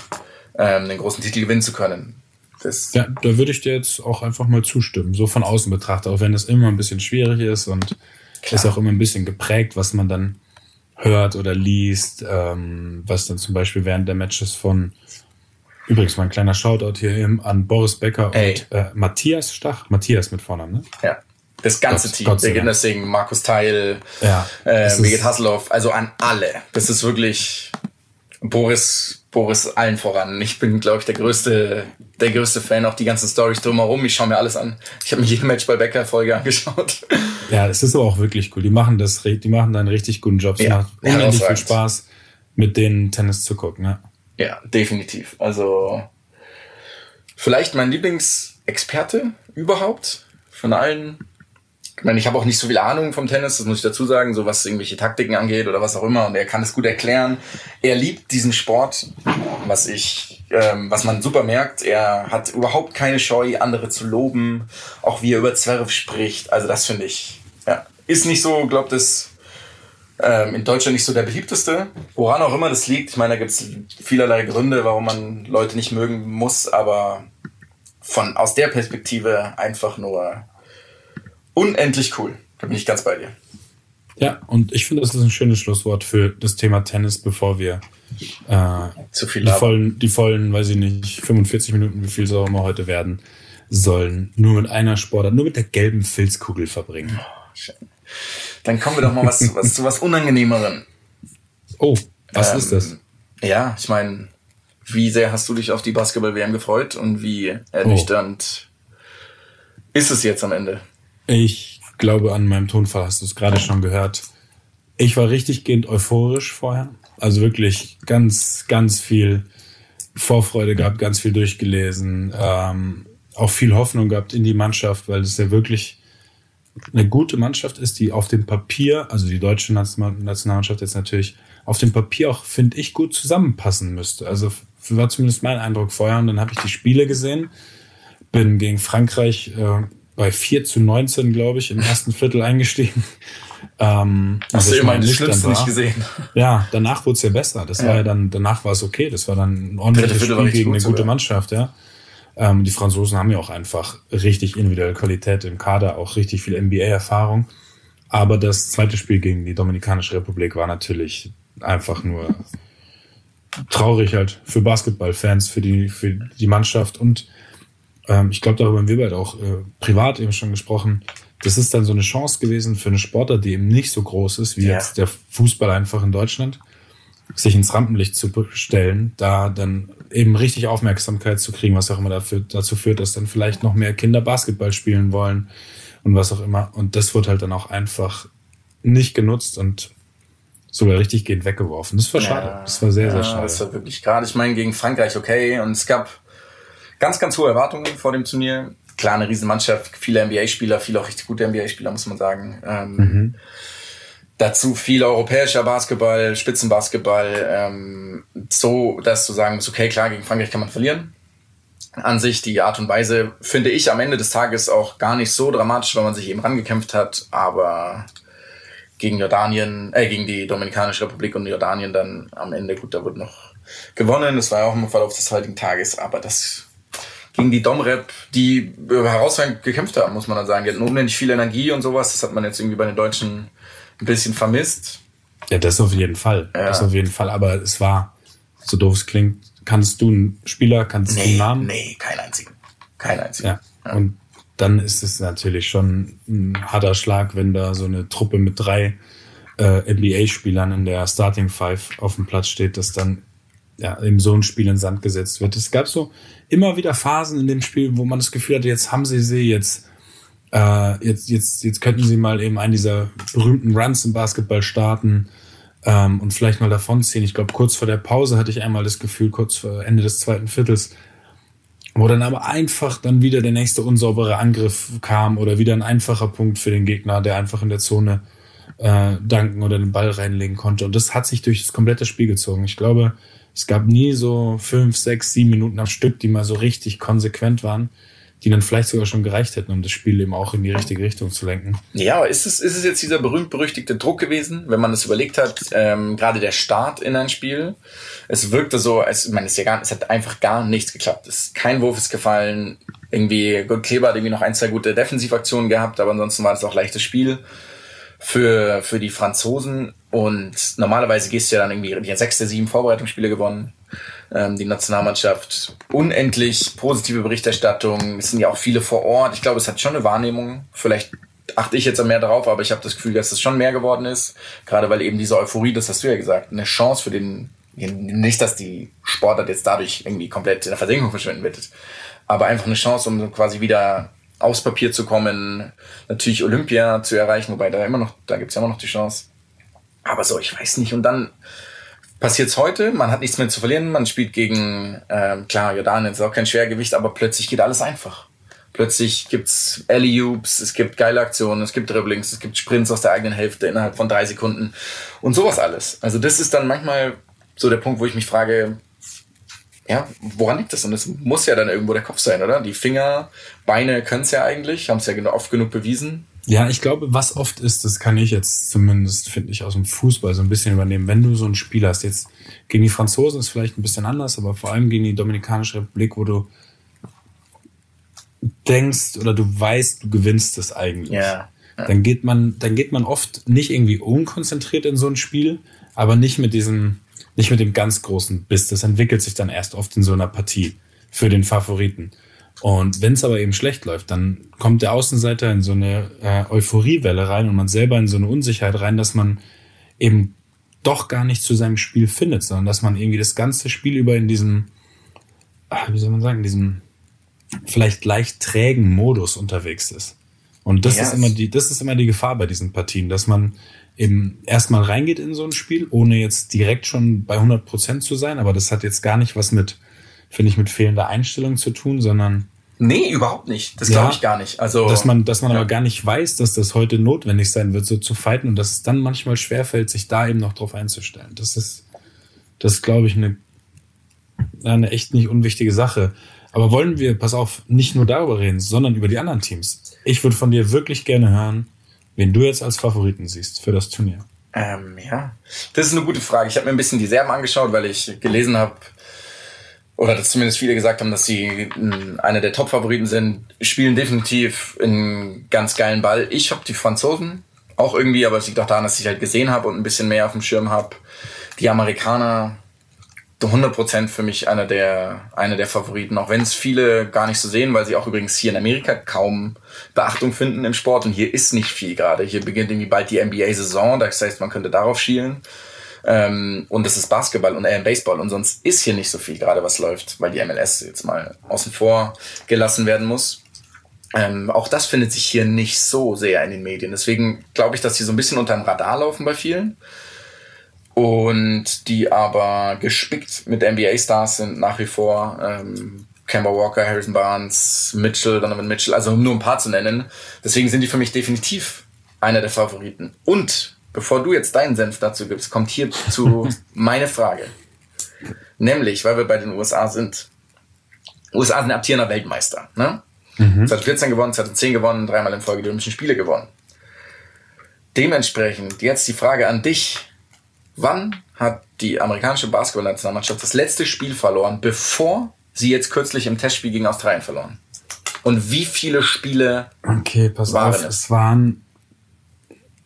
ähm, einen großen Titel gewinnen zu können. Das ja, da würde ich dir jetzt auch einfach mal zustimmen, so von außen betrachtet, auch wenn es immer ein bisschen schwierig ist und Klar. ist auch immer ein bisschen geprägt, was man dann hört oder liest, ähm, was dann zum Beispiel während der Matches von Übrigens, mein kleiner Shoutout hier eben an Boris Becker Ey. und äh, Matthias Stach. Matthias mit Vornamen, ne? Ja. Das ganze Gott, Team. Gott Birgit Nessing, Markus Teil, ja, äh, Birgit Hasselhoff, also an alle. Das ist wirklich Boris Boris allen voran. Ich bin, glaube ich, der größte, der größte Fan, auch die ganzen Stories drumherum. Ich schaue mir alles an. Ich habe mir jede Match bei Becker Folge angeschaut. Ja, es ist aber auch wirklich cool. Die machen das, die machen da einen richtig guten Job. Es ja, macht unendlich viel Spaß, mit denen Tennis zu gucken. Ja, ja definitiv. Also vielleicht mein Lieblingsexperte überhaupt von allen ich meine, ich habe auch nicht so viel Ahnung vom Tennis, das muss ich dazu sagen, so was irgendwelche Taktiken angeht oder was auch immer. Und er kann es gut erklären. Er liebt diesen Sport, was ich, ähm, was man super merkt. Er hat überhaupt keine Scheu, andere zu loben, auch wie er über Zwerf spricht. Also das finde ich, ja, ist nicht so, glaubt es ähm, in Deutschland nicht so der beliebteste. Woran auch immer das liegt. Ich meine, da gibt es vielerlei Gründe, warum man Leute nicht mögen muss, aber von aus der Perspektive einfach nur unendlich cool. Da bin ich ganz bei dir. Ja, und ich finde, das ist ein schönes Schlusswort für das Thema Tennis, bevor wir äh, Zu viel die, vollen, die vollen, weiß ich nicht, 45 Minuten, wie viel es auch immer heute werden sollen, nur mit einer Sportart, nur mit der gelben Filzkugel verbringen. Oh. Dann kommen wir doch mal was, was zu was Unangenehmerem. Oh, was ähm, ist das? Ja, ich meine, wie sehr hast du dich auf die Basketball-WM gefreut und wie ernüchternd oh. ist es jetzt am Ende? Ich glaube, an meinem Tonfall hast du es gerade schon gehört. Ich war richtig gehend euphorisch vorher. Also wirklich ganz, ganz viel Vorfreude gehabt, ganz viel durchgelesen, ähm, auch viel Hoffnung gehabt in die Mannschaft, weil es ja wirklich eine gute Mannschaft ist, die auf dem Papier, also die deutsche Nationalmannschaft jetzt natürlich, auf dem Papier auch, finde ich, gut zusammenpassen müsste. Also war zumindest mein Eindruck vorher. Und dann habe ich die Spiele gesehen, bin gegen Frankreich äh, bei 4 zu 19, glaube ich, im ersten Viertel eingestiegen. Ähm, Hast du immerhin das Schlimmste nicht gesehen? Ja, danach wurde es ja besser. Das ja. war ja dann, danach war es okay. Das war dann ein ordentliches Spiel gegen eine gute Mannschaft, ja. Ähm, die Franzosen haben ja auch einfach richtig individuelle Qualität im Kader, auch richtig viel NBA-Erfahrung. Aber das zweite Spiel gegen die Dominikanische Republik war natürlich einfach nur traurig halt für Basketballfans, für die, für die Mannschaft und ähm, ich glaube, darüber haben wir beide auch äh, privat eben schon gesprochen. Das ist dann so eine Chance gewesen für eine Sportler, die eben nicht so groß ist wie ja. jetzt der Fußball einfach in Deutschland, sich ins Rampenlicht zu stellen, da dann eben richtig Aufmerksamkeit zu kriegen, was auch immer dafür, dazu führt, dass dann vielleicht noch mehr Kinder Basketball spielen wollen und was auch immer. Und das wird halt dann auch einfach nicht genutzt und sogar richtig gehend weggeworfen. Das war schade. Ja, das war sehr, sehr schade. Das war wirklich gerade. Ich meine, gegen Frankreich okay. Und es gab ganz, ganz hohe Erwartungen vor dem Turnier. Klar, eine Riesenmannschaft, viele NBA-Spieler, viele auch richtig gute NBA-Spieler, muss man sagen. Ähm, mhm. Dazu viel europäischer Basketball, Spitzenbasketball, ähm, so, dass du sagen musst, okay, klar, gegen Frankreich kann man verlieren. An sich die Art und Weise finde ich am Ende des Tages auch gar nicht so dramatisch, weil man sich eben rangekämpft hat, aber gegen Jordanien, äh, gegen die Dominikanische Republik und Jordanien dann am Ende, gut, da wurde noch gewonnen. Das war ja auch im Verlauf des heutigen Tages, aber das gegen die Domrep, die herausragend gekämpft haben, muss man dann sagen. Die hatten unendlich viel Energie und sowas. Das hat man jetzt irgendwie bei den Deutschen ein bisschen vermisst. Ja, das auf jeden Fall. Ja. Das auf jeden Fall. Aber es war, so doof es klingt, kannst du einen Spieler, kannst nee, du einen Namen? Nee, keinen einzigen. Keinen einzigen. Ja. ja. Und dann ist es natürlich schon ein harter Schlag, wenn da so eine Truppe mit drei äh, NBA-Spielern in der Starting Five auf dem Platz steht, das dann ja, in so ein Spiel in Sand gesetzt wird. Es gab so immer wieder Phasen in dem Spiel, wo man das Gefühl hatte, jetzt haben sie sie, jetzt, äh, jetzt, jetzt, jetzt könnten sie mal eben einen dieser berühmten Runs im Basketball starten ähm, und vielleicht mal davonziehen. Ich glaube, kurz vor der Pause hatte ich einmal das Gefühl, kurz vor Ende des zweiten Viertels, wo dann aber einfach dann wieder der nächste unsaubere Angriff kam oder wieder ein einfacher Punkt für den Gegner, der einfach in der Zone äh, danken oder den Ball reinlegen konnte. Und das hat sich durch das komplette Spiel gezogen. Ich glaube, es gab nie so fünf, sechs, sieben Minuten am Stück, die mal so richtig konsequent waren die dann vielleicht sogar schon gereicht hätten, um das Spiel eben auch in die richtige Richtung zu lenken. Ja, ist es, ist es jetzt dieser berühmt-berüchtigte Druck gewesen, wenn man das überlegt hat, ähm, gerade der Start in ein Spiel? Es wirkte so, als, ich meine, es, ja gar, es hat einfach gar nichts geklappt. Es, kein Wurf ist gefallen. Irgendwie, gut, Kleber hat irgendwie noch ein, zwei gute Defensivaktionen gehabt, aber ansonsten war es auch leichtes Spiel für, für die Franzosen. Und normalerweise gehst du ja dann irgendwie die sechste, sieben Vorbereitungsspiele gewonnen ähm, die Nationalmannschaft. Unendlich positive Berichterstattung. Es sind ja auch viele vor Ort. Ich glaube, es hat schon eine Wahrnehmung. Vielleicht achte ich jetzt mehr darauf, aber ich habe das Gefühl, dass es schon mehr geworden ist. Gerade weil eben diese Euphorie, das hast du ja gesagt, eine Chance für den, nicht, dass die Sportart jetzt dadurch irgendwie komplett in der Versenkung verschwinden wird, aber einfach eine Chance, um quasi wieder aufs Papier zu kommen, natürlich Olympia zu erreichen, wobei da immer noch, da gibt's ja immer noch die Chance. Aber so, ich weiß nicht. Und dann passiert's heute, man hat nichts mehr zu verlieren, man spielt gegen, ähm, klar, Jordanien ist auch kein Schwergewicht, aber plötzlich geht alles einfach. Plötzlich gibt's Alley-Oops, es gibt geile Aktionen, es gibt Dribblings, es gibt Sprints aus der eigenen Hälfte innerhalb von drei Sekunden und sowas alles. Also das ist dann manchmal so der Punkt, wo ich mich frage, ja, woran liegt das? Und es muss ja dann irgendwo der Kopf sein, oder? Die Finger, Beine können's ja eigentlich, haben es ja oft genug bewiesen. Ja, ich glaube, was oft ist, das kann ich jetzt zumindest, finde ich, aus dem Fußball so ein bisschen übernehmen. Wenn du so ein Spiel hast, jetzt gegen die Franzosen ist vielleicht ein bisschen anders, aber vor allem gegen die Dominikanische Republik, wo du denkst oder du weißt, du gewinnst es eigentlich. Ja. ja. Dann geht man, dann geht man oft nicht irgendwie unkonzentriert in so ein Spiel, aber nicht mit diesem, nicht mit dem ganz großen Biss. Das entwickelt sich dann erst oft in so einer Partie für den Favoriten. Und wenn es aber eben schlecht läuft, dann kommt der Außenseiter in so eine äh, Euphoriewelle rein und man selber in so eine Unsicherheit rein, dass man eben doch gar nicht zu seinem Spiel findet, sondern dass man irgendwie das ganze Spiel über in diesem, ach, wie soll man sagen, in diesem vielleicht leicht trägen Modus unterwegs ist. Und das yes. ist immer die, das ist immer die Gefahr bei diesen Partien, dass man eben erstmal reingeht in so ein Spiel, ohne jetzt direkt schon bei 100 Prozent zu sein, aber das hat jetzt gar nicht was mit finde ich, mit fehlender Einstellung zu tun, sondern Nee, überhaupt nicht. Das ja, glaube ich gar nicht. Also dass man, dass man ja. aber gar nicht weiß, dass das heute notwendig sein wird, so zu fighten und dass es dann manchmal schwerfällt, sich da eben noch drauf einzustellen. Das ist, das glaube ich eine, eine echt nicht unwichtige Sache. Aber wollen wir, pass auf, nicht nur darüber reden, sondern über die anderen Teams. Ich würde von dir wirklich gerne hören, wen du jetzt als Favoriten siehst für das Turnier. Ähm, ja, das ist eine gute Frage. Ich habe mir ein bisschen die Serben angeschaut, weil ich gelesen habe, oder dass zumindest viele gesagt haben, dass sie eine der Top-Favoriten sind, spielen definitiv einen ganz geilen Ball. Ich habe die Franzosen auch irgendwie, aber es liegt auch daran, dass ich halt gesehen habe und ein bisschen mehr auf dem Schirm habe. Die Amerikaner 100% für mich einer der, einer der Favoriten, auch wenn es viele gar nicht so sehen, weil sie auch übrigens hier in Amerika kaum Beachtung finden im Sport und hier ist nicht viel gerade. Hier beginnt irgendwie bald die NBA-Saison, das heißt, man könnte darauf schielen. Ähm, und es ist Basketball und äh, Baseball und sonst ist hier nicht so viel gerade, was läuft, weil die MLS jetzt mal außen vor gelassen werden muss. Ähm, auch das findet sich hier nicht so sehr in den Medien. Deswegen glaube ich, dass die so ein bisschen unter dem Radar laufen bei vielen. Und die aber gespickt mit NBA-Stars sind nach wie vor. Ähm, Kemba Walker, Harrison Barnes, Mitchell, Donovan Mitchell, also um nur ein paar zu nennen. Deswegen sind die für mich definitiv einer der Favoriten. Und bevor du jetzt deinen Senf dazu gibst, kommt hierzu meine Frage. Nämlich, weil wir bei den USA sind. USA sind amtierender Weltmeister. Ne? Mhm. 2014 gewonnen, 2010 gewonnen, dreimal in Folge die Olympischen Spiele gewonnen. Dementsprechend jetzt die Frage an dich. Wann hat die amerikanische Basketballnationalmannschaft das letzte Spiel verloren, bevor sie jetzt kürzlich im Testspiel gegen Australien verloren? Und wie viele Spiele okay, pass waren auf, es? Es waren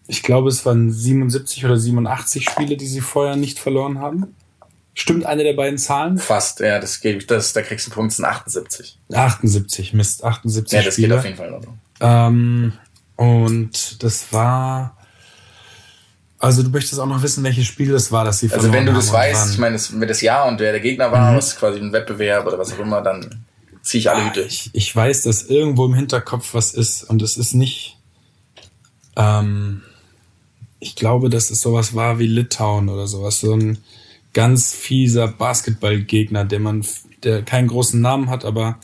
ich glaube, es waren 77 oder 87 Spiele, die sie vorher nicht verloren haben. Stimmt eine der beiden Zahlen? Fast, ja, das gebe ich, das, da kriegst du einen Punkt, das sind 78. 78, Mist, 78 Ja, das Spiele. geht auf jeden Fall noch. Ähm, und das war, Also du möchtest auch noch wissen, welches Spiel das war, dass sie Also wenn du das weißt, ich meine, das, wenn das Jahr und wer der Gegner war, mhm. was quasi ein Wettbewerb oder was auch immer, dann ziehe ich alle ah, Hüte. Ich, ich weiß, dass irgendwo im Hinterkopf was ist und es ist nicht. Ähm, ich glaube, dass es sowas war wie Litauen oder sowas. So ein ganz fieser Basketballgegner, der man, der keinen großen Namen hat, aber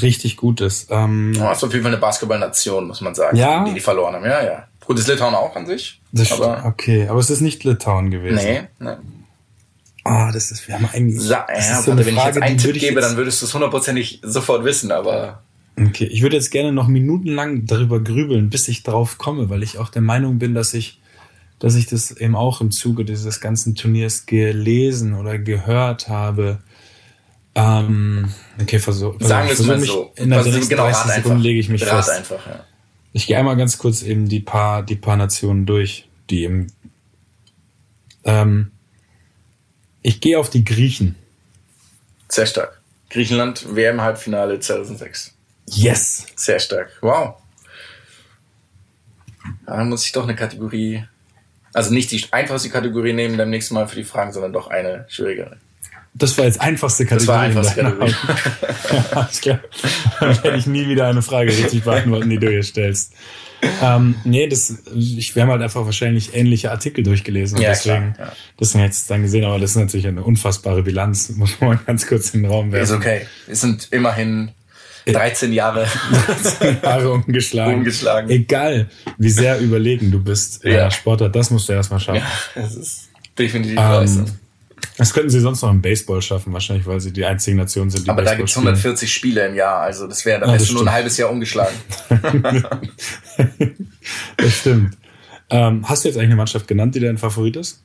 richtig gut ist. Ähm, oh, ist auf jeden Fall eine Basketballnation, muss man sagen. Ja. Die, die verloren haben. Ja, ja. Gut, ist Litauen auch an sich. Das aber okay, aber es ist nicht Litauen gewesen. Nee, nee. Ah, das ist, wir haben eigentlich. Sa ja, so warte, wenn Frage, ich jetzt einen Tipp gebe, dann würdest du es hundertprozentig sofort wissen, aber. Okay, ich würde jetzt gerne noch minutenlang darüber grübeln, bis ich drauf komme, weil ich auch der Meinung bin, dass ich, dass ich das eben auch im Zuge dieses ganzen Turniers gelesen oder gehört habe. Ähm, okay, versuch, Sagen wir es mal so. In der nächsten genau, 30 Sekunden lege ich mich rat fest. einfach, ja. Ich gehe einmal ganz kurz eben die paar, die paar Nationen durch, die im, ähm, ich gehe auf die Griechen. Sehr stark. Griechenland, WM-Halbfinale 2006. Yes! Sehr stark. Wow. dann muss ich doch eine Kategorie, also nicht die einfachste Kategorie nehmen beim nächsten Mal für die Fragen, sondern doch eine schwierigere. Das war jetzt einfachste Kategorie. Das war einfachste Kategorie. Alles klar. Dann werde ich nie wieder eine Frage richtig beantworten, die du hier stellst. Ähm, nee, das, ich, wir haben halt einfach wahrscheinlich ähnliche Artikel durchgelesen. Ja, deswegen, klar, ja. deswegen hätte ich es dann gesehen, aber das ist natürlich eine unfassbare Bilanz, muss man ganz kurz in den Raum werfen. Ist okay. Es sind immerhin 13 Jahre. 13 Jahre ungeschlagen. ungeschlagen. Egal, wie sehr überlegen du bist ja. Sportler, das musst du erstmal schaffen. Ja, das ist definitiv ähm, das könnten sie sonst noch im Baseball schaffen, wahrscheinlich, weil sie die einzige Nation sind, die Aber Baseball da gibt's 140 Spiele im Jahr, also das wäre, da wärst du nur ein halbes Jahr umgeschlagen. das stimmt. Ähm, hast du jetzt eigentlich eine Mannschaft genannt, die dein Favorit ist?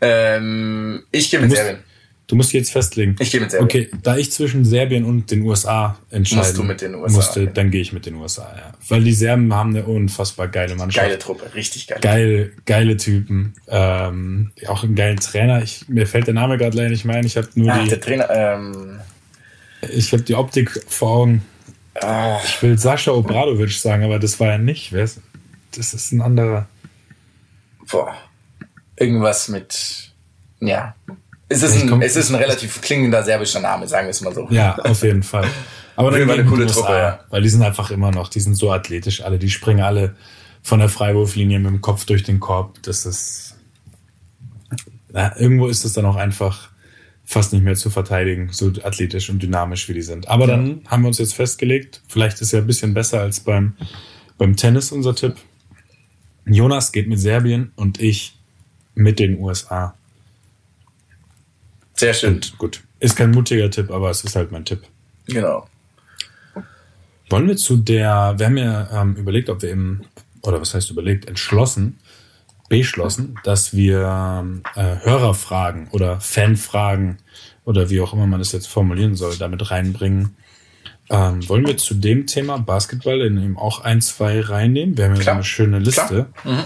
Ähm, ich gehe mit Serbien. Du musst jetzt festlegen. Ich gehe mit Serbien. Okay, da ich zwischen Serbien und den USA entscheiden musst du mit den USA, musste, okay. dann gehe ich mit den USA, ja. Weil die Serben haben eine unfassbar geile Mannschaft. Geile Truppe, richtig geil. Geil, geile Typen. Ähm, auch einen geilen Trainer. Ich, mir fällt der Name gerade leider nicht mehr ein. Ich habe nur ah, die. Der Trainer, ähm, ich habe die Optik vor Augen. Ah. Ich will Sascha Obradovic sagen, aber das war ja nicht. Wer ist, das ist ein anderer. Boah. Irgendwas mit. Ja, es ist, ein, es ist ein relativ klingender serbischer Name, sagen wir es mal so. Ja, auf jeden Fall. Aber dann eine coole Truppe, ja. Weil die sind einfach immer noch, die sind so athletisch alle, die springen alle von der Freiwurflinie mit dem Kopf durch den Korb. Das ist, na, irgendwo ist es dann auch einfach fast nicht mehr zu verteidigen, so athletisch und dynamisch wie die sind. Aber dann haben wir uns jetzt festgelegt, vielleicht ist ja ein bisschen besser als beim, beim Tennis unser Tipp. Jonas geht mit Serbien und ich mit den USA. Sehr schön. Und gut. Ist kein mutiger Tipp, aber es ist halt mein Tipp. Genau. Wollen wir zu der, wir haben ja ähm, überlegt, ob wir eben, oder was heißt überlegt, entschlossen, beschlossen, dass wir äh, Hörerfragen oder Fanfragen oder wie auch immer man das jetzt formulieren soll, damit reinbringen. Ähm, wollen wir zu dem Thema Basketball in eben auch ein, zwei reinnehmen? Wir haben ja so eine schöne Liste. Mhm.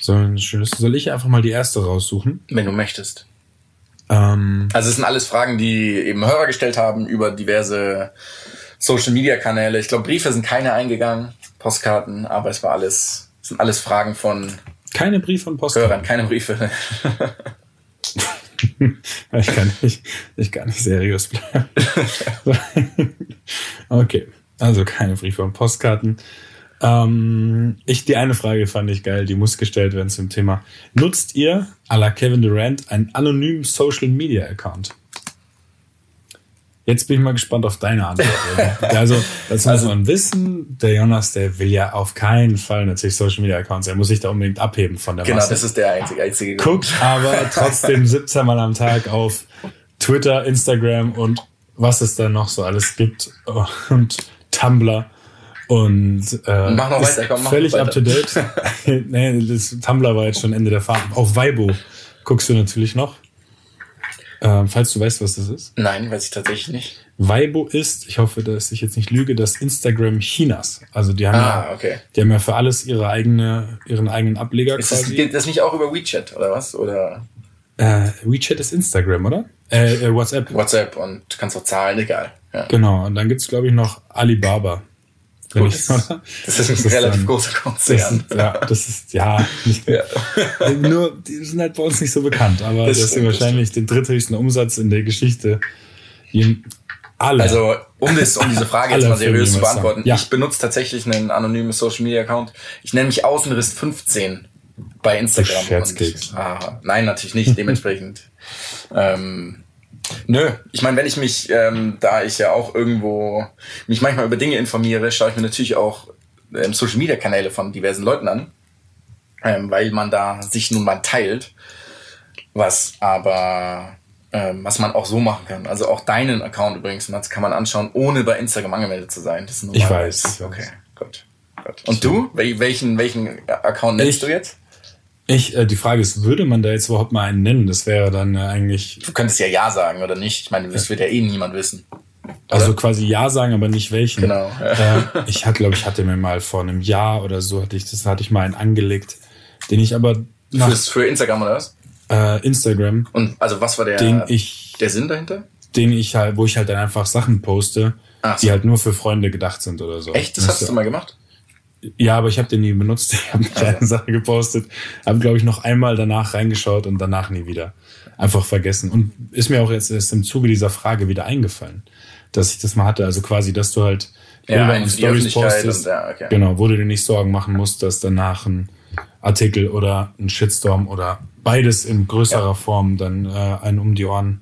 So eine schöne Liste. Soll ich einfach mal die erste raussuchen? Wenn du möchtest. Ähm, also es sind alles Fragen, die eben Hörer gestellt haben über diverse Social Media Kanäle. Ich glaube, Briefe sind keine eingegangen, Postkarten, aber es war alles, es sind alles Fragen von keine Briefe und Postkarten. Hörern, keine Briefe. ich kann nicht, ich kann nicht seriös bleiben. okay, also keine Briefe und Postkarten. Ähm, ich, die eine Frage fand ich geil, die muss gestellt werden zum Thema. Nutzt ihr, à la Kevin Durant, einen anonymen Social Media Account? Jetzt bin ich mal gespannt auf deine Antwort. also, das muss also, man wissen. Der Jonas, der will ja auf keinen Fall natürlich Social Media Accounts. Er muss sich da unbedingt abheben von der genau, Masse. Genau, das ist der einzige, einzige Guckt aber trotzdem 17 Mal am Tag auf Twitter, Instagram und was es da noch so alles gibt und Tumblr und äh, mach noch weiter, komm, mach völlig weiter. up to date. nee, das Tumblr war jetzt schon Ende der Fahrt. Auf Weibo guckst du natürlich noch. Ähm, falls du weißt, was das ist. Nein, weiß ich tatsächlich nicht. Weibo ist, ich hoffe, dass ich jetzt nicht lüge, das Instagram Chinas. Also die haben ah, ja, okay. die haben ja für alles ihre eigene, ihren eigenen Ableger ist quasi. Das, geht das nicht auch über WeChat oder was? Oder? Äh, WeChat ist Instagram, oder? Äh, äh, WhatsApp. WhatsApp und du kannst auch zahlen, egal. Ja. Genau. Und dann gibt's glaube ich noch Alibaba. Gut, ich, das, das, ist ein relativ dann, großer Konzern. Das, ja, das ist, ja, nicht, ja. nur, die sind halt bei uns nicht so bekannt, aber das, das ist wahrscheinlich den dritthöchsten Umsatz in der Geschichte. Alle. Also, um, das, um diese Frage jetzt mal seriös zu beantworten. Ja. Ich benutze tatsächlich einen anonymen Social Media Account. Ich nenne mich Außenriss 15 bei Instagram. Scherzkeks. Und, ah, nein, natürlich nicht, dementsprechend. ähm, Nö, ich meine, wenn ich mich, ähm, da ich ja auch irgendwo mich manchmal über Dinge informiere, schaue ich mir natürlich auch ähm, Social Media Kanäle von diversen Leuten an, ähm, weil man da sich nun mal teilt, was aber ähm, was man auch so machen kann. Also auch deinen Account übrigens, das kann man anschauen, ohne bei Instagram angemeldet zu sein. Das ist ich weiß. Okay, gut. gut. Und du? Welchen, welchen Account nennst du jetzt? Ich, äh, die Frage ist, würde man da jetzt überhaupt mal einen nennen? Das wäre dann äh, eigentlich. Du könntest ja Ja sagen oder nicht. Ich meine, das wird ja eh niemand wissen. Also quasi Ja sagen, aber nicht welchen. Genau. Äh, ich hatte, glaube ich, hatte mir mal vor einem Jahr oder so, hatte ich, das hatte ich mal einen angelegt, den ich aber nach, Für's, für Instagram oder was? Äh, Instagram. Und also was war der, den ich, der Sinn dahinter? Den ich halt, wo ich halt dann einfach Sachen poste, so. die halt nur für Freunde gedacht sind oder so. Echt? Das, das hast du mal gemacht? Ja, aber ich habe den nie benutzt. Ich habe nicht eine Sache gepostet, habe glaube ich noch einmal danach reingeschaut und danach nie wieder. Einfach vergessen. Und ist mir auch jetzt erst im Zuge dieser Frage wieder eingefallen, dass ich das mal hatte. Also quasi, dass du halt ja, und Stories postest. Und, ja, okay. Genau, wo du dir nicht Sorgen machen musst, dass danach ein Artikel oder ein Shitstorm oder beides in größerer ja. Form dann äh, einen um die Ohren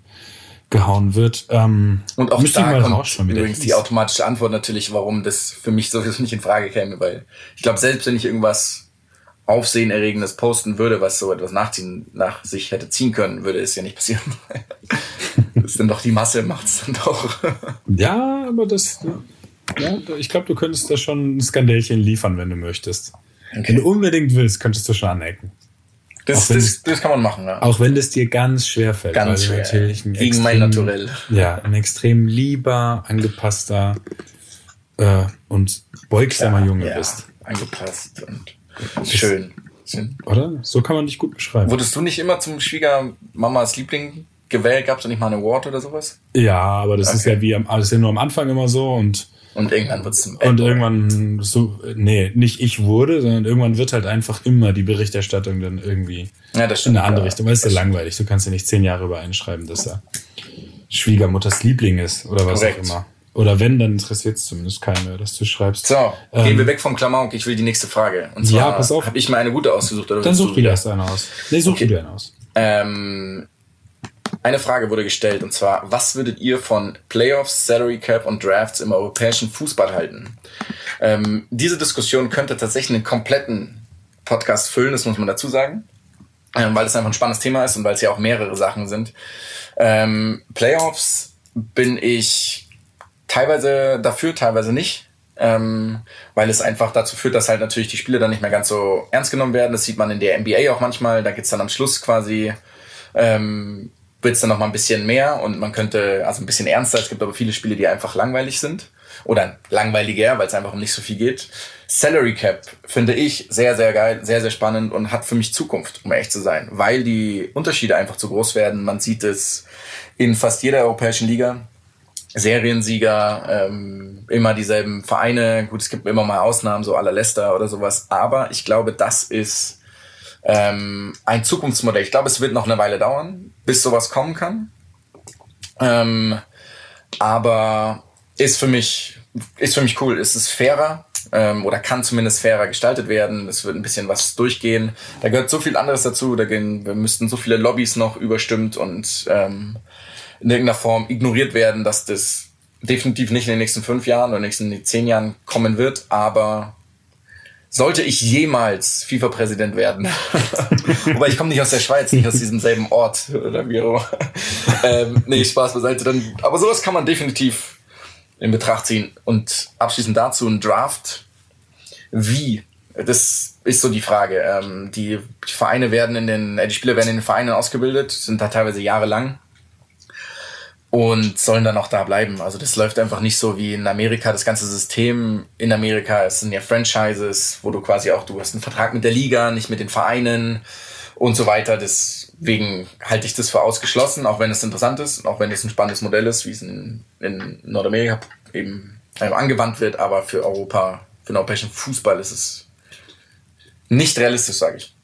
gehauen wird. Ähm, und auch da kommt schon übrigens die automatische Antwort natürlich, warum das für mich sowieso nicht in Frage käme, weil ich glaube, selbst wenn ich irgendwas Aufsehenerregendes posten würde, was so etwas nachziehen, nach sich hätte ziehen können, würde es ja nicht passieren. das ist dann doch die Masse, macht es dann doch. ja, aber das, ja, ich glaube, du könntest da schon ein Skandälchen liefern, wenn du möchtest. Okay. Wenn du unbedingt willst, könntest du schon anecken. Das, das, das kann man machen, ja. Auch wenn das dir ganz schwer fällt. Ganz schwer. Natürlich ein Gegen extrem, mein Naturell. Ja, ein extrem lieber, angepasster äh, und beugsamer ja, Junge ja, bist. Angepasst und schön. Oder? So kann man dich gut beschreiben. Wurdest du nicht immer zum Schwiegermamas Liebling gewählt? Gab es da nicht mal einen Award oder sowas? Ja, aber das okay. ist ja wie am, das ist ja nur am Anfang immer so und und irgendwann wird es zum Und irgendwann so, nee, nicht ich wurde, sondern irgendwann wird halt einfach immer die Berichterstattung dann irgendwie ja, das stimmt, in eine andere ja. Richtung. Weil es ist ja langweilig. Du kannst ja nicht zehn Jahre über einschreiben, dass er Schwiegermutters Liebling ist oder was Korrekt. auch immer. Oder wenn, dann interessiert es zumindest keinen mehr, dass du schreibst. So, ähm, gehen wir weg vom Klamauk. Ich will die nächste Frage. Und zwar ja, pass auf. habe ich mir eine gute ausgesucht. Oder dann such dir erst eine aus. Nee, such okay. dir eine aus. Ähm, eine Frage wurde gestellt und zwar, was würdet ihr von Playoffs, Salary Cap und Drafts im europäischen Fußball halten? Ähm, diese Diskussion könnte tatsächlich einen kompletten Podcast füllen, das muss man dazu sagen, ähm, weil es einfach ein spannendes Thema ist und weil es ja auch mehrere Sachen sind. Ähm, Playoffs bin ich teilweise dafür, teilweise nicht. Ähm, weil es einfach dazu führt, dass halt natürlich die Spiele dann nicht mehr ganz so ernst genommen werden. Das sieht man in der NBA auch manchmal. Da geht's dann am Schluss quasi ähm, wird es dann noch mal ein bisschen mehr und man könnte, also ein bisschen ernster. Es gibt aber viele Spiele, die einfach langweilig sind. Oder langweiliger, weil es einfach um nicht so viel geht. Salary Cap finde ich sehr, sehr geil, sehr, sehr spannend und hat für mich Zukunft, um ehrlich zu sein. Weil die Unterschiede einfach zu groß werden. Man sieht es in fast jeder europäischen Liga. Seriensieger, ähm, immer dieselben Vereine. Gut, es gibt immer mal Ausnahmen, so aller Leicester oder sowas. Aber ich glaube, das ist ähm, ein Zukunftsmodell. Ich glaube, es wird noch eine Weile dauern, bis sowas kommen kann. Ähm, aber ist für mich ist für mich cool. Es ist fairer ähm, oder kann zumindest fairer gestaltet werden. Es wird ein bisschen was durchgehen. Da gehört so viel anderes dazu. Da gehen, wir müssten so viele Lobbys noch überstimmt und ähm, in irgendeiner Form ignoriert werden, dass das definitiv nicht in den nächsten fünf Jahren oder nächsten zehn Jahren kommen wird. Aber sollte ich jemals FIFA-Präsident werden, wobei ich komme nicht aus der Schweiz, nicht aus diesem selben Ort oder wie auch ähm, nee, Spaß beiseite. Dann, aber sowas kann man definitiv in Betracht ziehen. Und abschließend dazu ein Draft. Wie? Das ist so die Frage. Ähm, die Vereine werden in den, äh, die Spieler werden in den Vereinen ausgebildet, sind da teilweise jahrelang und sollen dann auch da bleiben. Also das läuft einfach nicht so wie in Amerika. Das ganze System in Amerika, es sind ja Franchises, wo du quasi auch, du hast einen Vertrag mit der Liga, nicht mit den Vereinen und so weiter. Deswegen halte ich das für ausgeschlossen, auch wenn es interessant ist, auch wenn es ein spannendes Modell ist, wie es in, in Nordamerika eben angewandt wird, aber für Europa, für den europäischen Fußball ist es nicht realistisch, sage ich.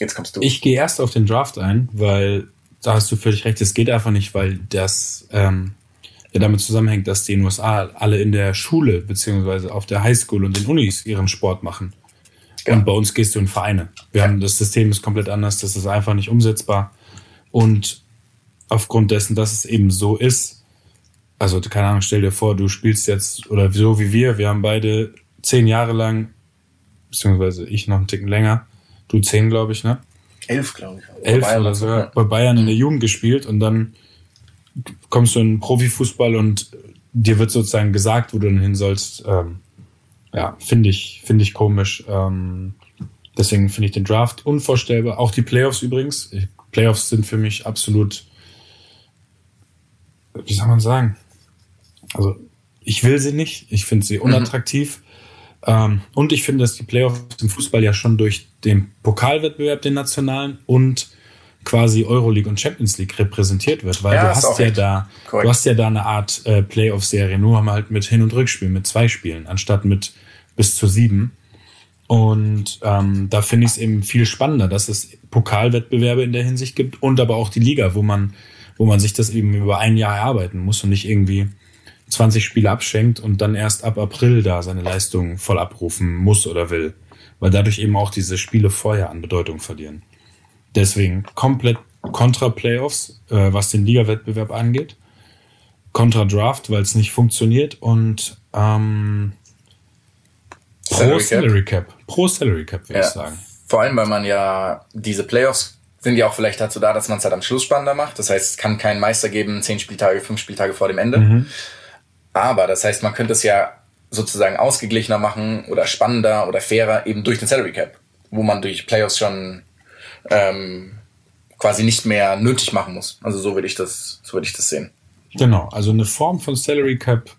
Jetzt kommst du. Ich gehe erst auf den Draft ein, weil da hast du völlig recht, es geht einfach nicht, weil das ähm, ja damit zusammenhängt, dass die in den USA alle in der Schule beziehungsweise auf der Highschool und den Unis ihren Sport machen. Ja. Und bei uns gehst du in Vereine. Wir ja. haben das System ist komplett anders, das ist einfach nicht umsetzbar. Und aufgrund dessen, dass es eben so ist, also keine Ahnung, stell dir vor, du spielst jetzt oder so wie wir, wir haben beide zehn Jahre lang, beziehungsweise ich noch einen Ticken länger, du zehn, glaube ich, ne? Elf, glaube ich. Elf oder so, ja. bei Bayern in der Jugend gespielt und dann kommst du in Profifußball und dir wird sozusagen gesagt, wo du denn hin sollst. Ähm, ja, finde ich, finde ich komisch. Ähm, deswegen finde ich den Draft unvorstellbar. Auch die Playoffs übrigens. Playoffs sind für mich absolut, wie soll man sagen? Also, ich will sie nicht. Ich finde sie mhm. unattraktiv. Mhm. Ähm, und ich finde, dass die Playoffs im Fußball ja schon durch den Pokalwettbewerb, den nationalen und quasi Euroleague und Champions League repräsentiert wird, weil ja, du hast ja da, Correct. du hast ja da eine Art äh, Playoff-Serie, nur halt mit Hin- und Rückspiel, mit zwei Spielen, anstatt mit bis zu sieben. Und ähm, da finde ich es eben viel spannender, dass es Pokalwettbewerbe in der Hinsicht gibt und aber auch die Liga, wo man, wo man sich das eben über ein Jahr erarbeiten muss und nicht irgendwie 20 Spiele abschenkt und dann erst ab April da seine Leistung voll abrufen muss oder will. Weil dadurch eben auch diese Spiele vorher an Bedeutung verlieren. Deswegen komplett kontra Playoffs, äh, was den Liga-Wettbewerb angeht. Kontra Draft, weil es nicht funktioniert und ähm, pro Salary Cap. Cap. Pro Salary Cap, würde ja. ich sagen. Vor allem, weil man ja diese Playoffs sind ja auch vielleicht dazu da, dass man es halt am Schluss spannender macht. Das heißt, es kann keinen Meister geben, zehn Spieltage, fünf Spieltage vor dem Ende. Mhm. Aber das heißt, man könnte es ja sozusagen ausgeglichener machen oder spannender oder fairer eben durch den Salary Cap, wo man durch Playoffs schon ähm, quasi nicht mehr nötig machen muss. Also so würde ich das, so würde ich das sehen. Genau, also eine Form von Salary Cap.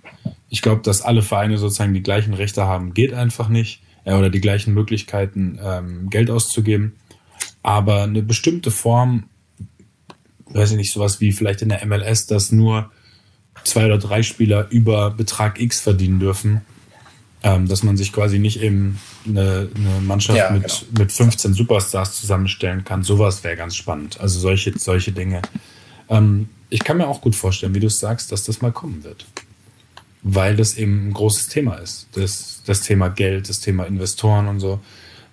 Ich glaube, dass alle Vereine sozusagen die gleichen Rechte haben, geht einfach nicht. Äh, oder die gleichen Möglichkeiten, ähm, Geld auszugeben. Aber eine bestimmte Form, weiß ich nicht, sowas wie vielleicht in der MLS, dass nur zwei oder drei Spieler über Betrag X verdienen dürfen, ähm, dass man sich quasi nicht eben eine, eine Mannschaft ja, mit, genau. mit 15 Superstars zusammenstellen kann. Sowas wäre ganz spannend. Also solche, solche Dinge. Ähm, ich kann mir auch gut vorstellen, wie du es sagst, dass das mal kommen wird. Weil das eben ein großes Thema ist. Das, das Thema Geld, das Thema Investoren und so.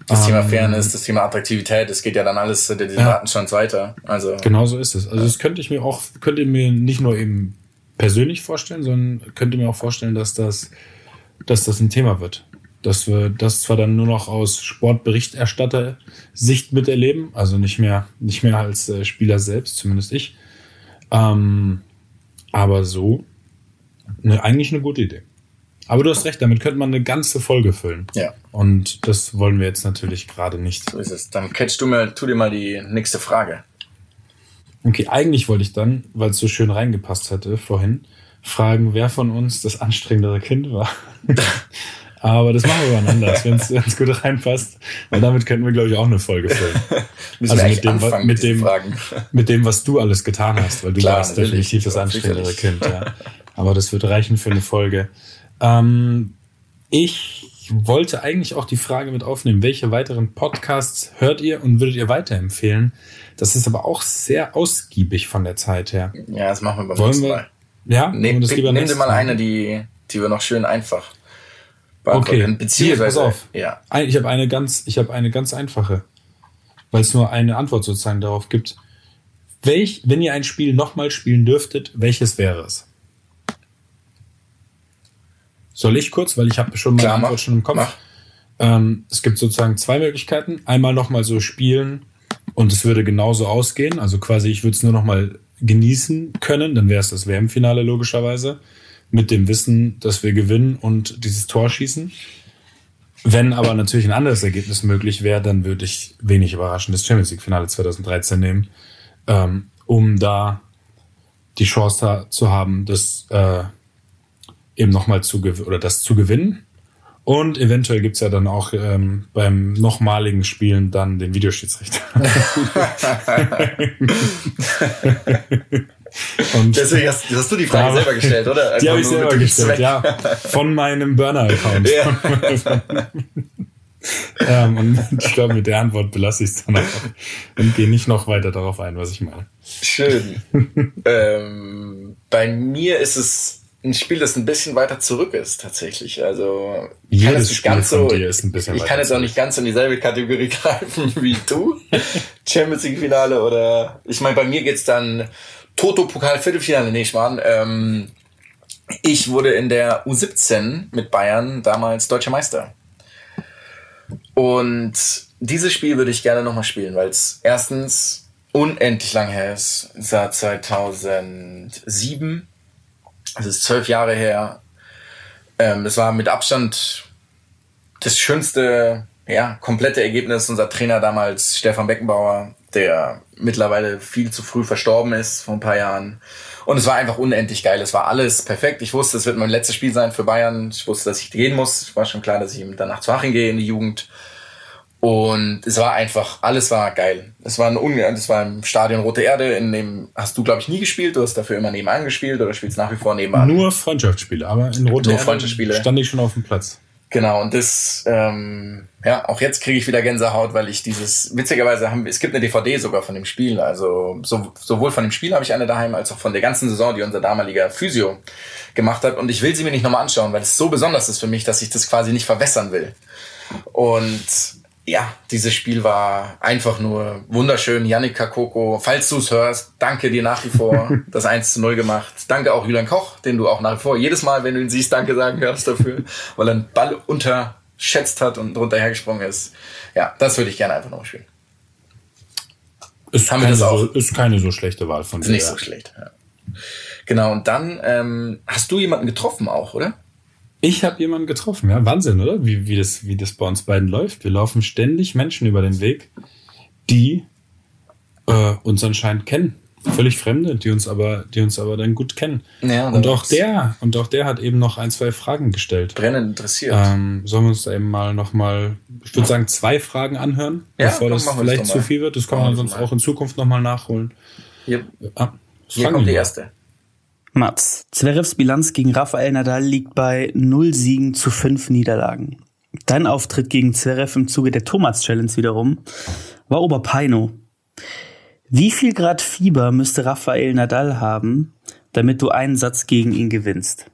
Das Thema ähm, Fairness, das Thema Attraktivität, das geht ja dann alles die ja. Datenstands weiter. Also genau so ist es. Also das könnte ich mir auch, könnte mir nicht nur eben persönlich vorstellen, sondern könnte mir auch vorstellen, dass das, dass das ein Thema wird dass wir das zwar dann nur noch aus Sportberichterstatter-Sicht miterleben, also nicht mehr, nicht mehr als äh, Spieler selbst, zumindest ich. Ähm, aber so, ne, eigentlich eine gute Idee. Aber du hast recht, damit könnte man eine ganze Folge füllen. Ja. Und das wollen wir jetzt natürlich gerade nicht. So ist es. Dann catch du mal, tu dir mal die nächste Frage. Okay, eigentlich wollte ich dann, weil es so schön reingepasst hatte vorhin, fragen, wer von uns das anstrengendere Kind war. Aber das machen wir wann anders, wenn es gut reinpasst. Weil damit könnten wir, glaube ich, auch eine Folge füllen. also mit dem, mit, mit, dem, mit dem, was du alles getan hast, weil du Klar, warst definitiv das anstrengendere Kind. Ja. Aber das wird reichen für eine Folge. Ähm, ich wollte eigentlich auch die Frage mit aufnehmen, welche weiteren Podcasts hört ihr und würdet ihr weiterempfehlen? Das ist aber auch sehr ausgiebig von der Zeit her. Ja, das machen wir beim nächsten Mal. Ja, nehmen wir Nehmen Sie mal eine, die, die wir noch schön einfach beantworten okay. Beziehungsweise, Hier, pass auf. Ja. Ich habe eine ganz, ich habe eine ganz einfache, weil es nur eine Antwort sozusagen darauf gibt. Welch, wenn ihr ein Spiel nochmal spielen dürftet, welches wäre es? Soll ich kurz, weil ich habe schon Klar, Antwort mach, schon im Kopf. Ähm, es gibt sozusagen zwei Möglichkeiten. Einmal nochmal so spielen und es würde genauso ausgehen. Also quasi, ich würde es nur nochmal genießen können, dann wäre es das WM-Finale logischerweise mit dem Wissen, dass wir gewinnen und dieses Tor schießen. Wenn aber natürlich ein anderes Ergebnis möglich wäre, dann würde ich wenig überraschendes Champions League-Finale 2013 nehmen, ähm, um da die Chance zu haben, das äh, eben nochmal zu oder das zu gewinnen. Und eventuell gibt's ja dann auch ähm, beim nochmaligen Spielen dann den Videoschiedsrichter. Und Deswegen hast, hast, du die Frage selber gestellt, oder? Die habe ich selber gestellt, ja. Von meinem Burner-Account. Ja. ähm, und ich glaube, mit der Antwort belasse ich es dann auch und gehe nicht noch weiter darauf ein, was ich meine. Schön. ähm, bei mir ist es ein Spiel, das ein bisschen weiter zurück ist, tatsächlich. Also, ich kann Jedes Spiel ganz so, ist ein bisschen Ich kann jetzt auch nicht ganz in dieselbe Kategorie greifen wie du. Champions League Finale oder, ich meine, bei mir geht's dann Toto Pokal Viertelfinale, nee, ich ähm, ich wurde in der U17 mit Bayern damals deutscher Meister. Und dieses Spiel würde ich gerne nochmal spielen, weil es erstens unendlich lang her ist, seit 2007 es ist zwölf Jahre her. Ähm, das war mit Abstand das schönste, ja, komplette Ergebnis. Unser Trainer damals, Stefan Beckenbauer, der mittlerweile viel zu früh verstorben ist, vor ein paar Jahren. Und es war einfach unendlich geil. Es war alles perfekt. Ich wusste, es wird mein letztes Spiel sein für Bayern. Ich wusste, dass ich gehen muss. Es war schon klar, dass ich danach zu Haching gehe in die Jugend. Und es war einfach, alles war geil. Es war, ein das war im Stadion Rote Erde, in dem hast du, glaube ich, nie gespielt. Du hast dafür immer nebenan gespielt oder spielst nach wie vor nebenan. Nur Freundschaftsspiele, aber in Rote Nur Erde Freundschaftsspiele. stand ich schon auf dem Platz. Genau, und das, ähm, ja, auch jetzt kriege ich wieder Gänsehaut, weil ich dieses, witzigerweise haben es gibt eine DVD sogar von dem Spiel. Also so, sowohl von dem Spiel habe ich eine daheim, als auch von der ganzen Saison, die unser damaliger Physio gemacht hat. Und ich will sie mir nicht nochmal anschauen, weil es so besonders ist für mich, dass ich das quasi nicht verwässern will. Und ja, dieses Spiel war einfach nur wunderschön. Yannick Kakoko, falls du es hörst, danke dir nach wie vor. Das 1 zu 0 gemacht. Danke auch Julian Koch, den du auch nach wie vor jedes Mal, wenn du ihn siehst, danke sagen hörst dafür, weil er einen Ball unterschätzt hat und drunter hergesprungen ist. Ja, das würde ich gerne einfach noch spielen. Ist, Haben keine, das auch? So, ist keine so schlechte Wahl von dir. Ist nicht so schlecht, ja. Genau, und dann ähm, hast du jemanden getroffen auch, oder? Ich habe jemanden getroffen, ja, Wahnsinn, oder? Wie, wie, das, wie das bei uns beiden läuft. Wir laufen ständig Menschen über den Weg, die äh, uns anscheinend kennen. Völlig Fremde, die uns aber, die uns aber dann gut kennen. Ja, und auch der, und auch der hat eben noch ein, zwei Fragen gestellt. Brennend interessiert. Ähm, sollen wir uns da eben mal nochmal, ich würde sagen, zwei Fragen anhören, ja, bevor das vielleicht zu viel wird. Das kann man sonst auch in Zukunft nochmal nachholen. Hier, ah, Hier kommt die erste. Mats, Zverevs Bilanz gegen Rafael Nadal liegt bei 0 Siegen zu 5 Niederlagen. Dein Auftritt gegen Zverev im Zuge der Thomas Challenge wiederum war Oberpeino. Wie viel Grad Fieber müsste Rafael Nadal haben, damit du einen Satz gegen ihn gewinnst?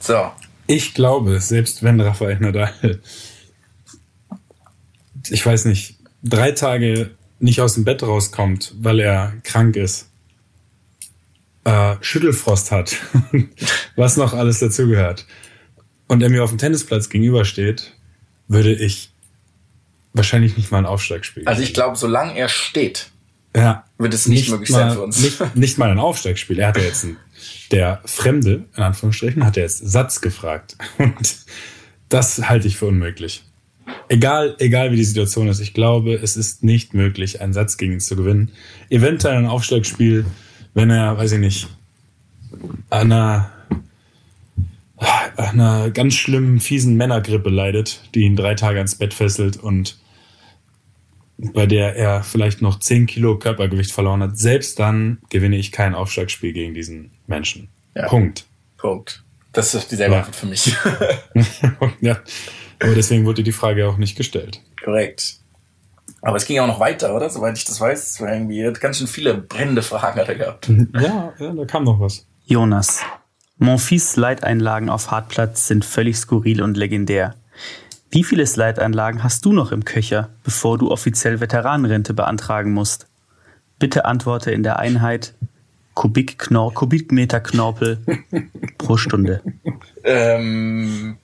So. Ich glaube, selbst wenn Rafael Nadal, ich weiß nicht, drei Tage nicht aus dem Bett rauskommt, weil er krank ist, äh, Schüttelfrost hat, was noch alles dazugehört, und er mir auf dem Tennisplatz gegenübersteht, würde ich wahrscheinlich nicht mal einen Aufsteig spielen. Also ich glaube, solange er steht, ja, wird es nicht, nicht möglich mal, sein für uns. Nicht, nicht mal ein Aufsteigspiel. Er hat ja jetzt einen, der Fremde, in Anführungsstrichen, hat er jetzt Satz gefragt. Und das halte ich für unmöglich. Egal, egal wie die Situation ist, ich glaube, es ist nicht möglich, einen Satz gegen ihn zu gewinnen. Eventuell ein Aufschlagspiel wenn er, weiß ich nicht, an einer, an einer ganz schlimmen, fiesen Männergrippe leidet, die ihn drei Tage ans Bett fesselt und bei der er vielleicht noch 10 Kilo Körpergewicht verloren hat, selbst dann gewinne ich kein Aufschlagspiel gegen diesen Menschen. Ja. Punkt. Punkt. Das ist dieselbe ja. Antwort für mich. ja. Aber deswegen wurde die Frage auch nicht gestellt. Korrekt. Aber es ging auch noch weiter, oder? Soweit ich das weiß. Es war irgendwie ganz schön viele brennende Fragen hat er gehabt. Ja, ja da kam noch was. Jonas. Monfils Slide-Einlagen auf Hartplatz sind völlig skurril und legendär. Wie viele Slide-Einlagen hast du noch im Köcher, bevor du offiziell Veteranenrente beantragen musst? Bitte antworte in der Einheit Kubik-Knorr, Kubikmeter Knorpel pro Stunde. Ähm,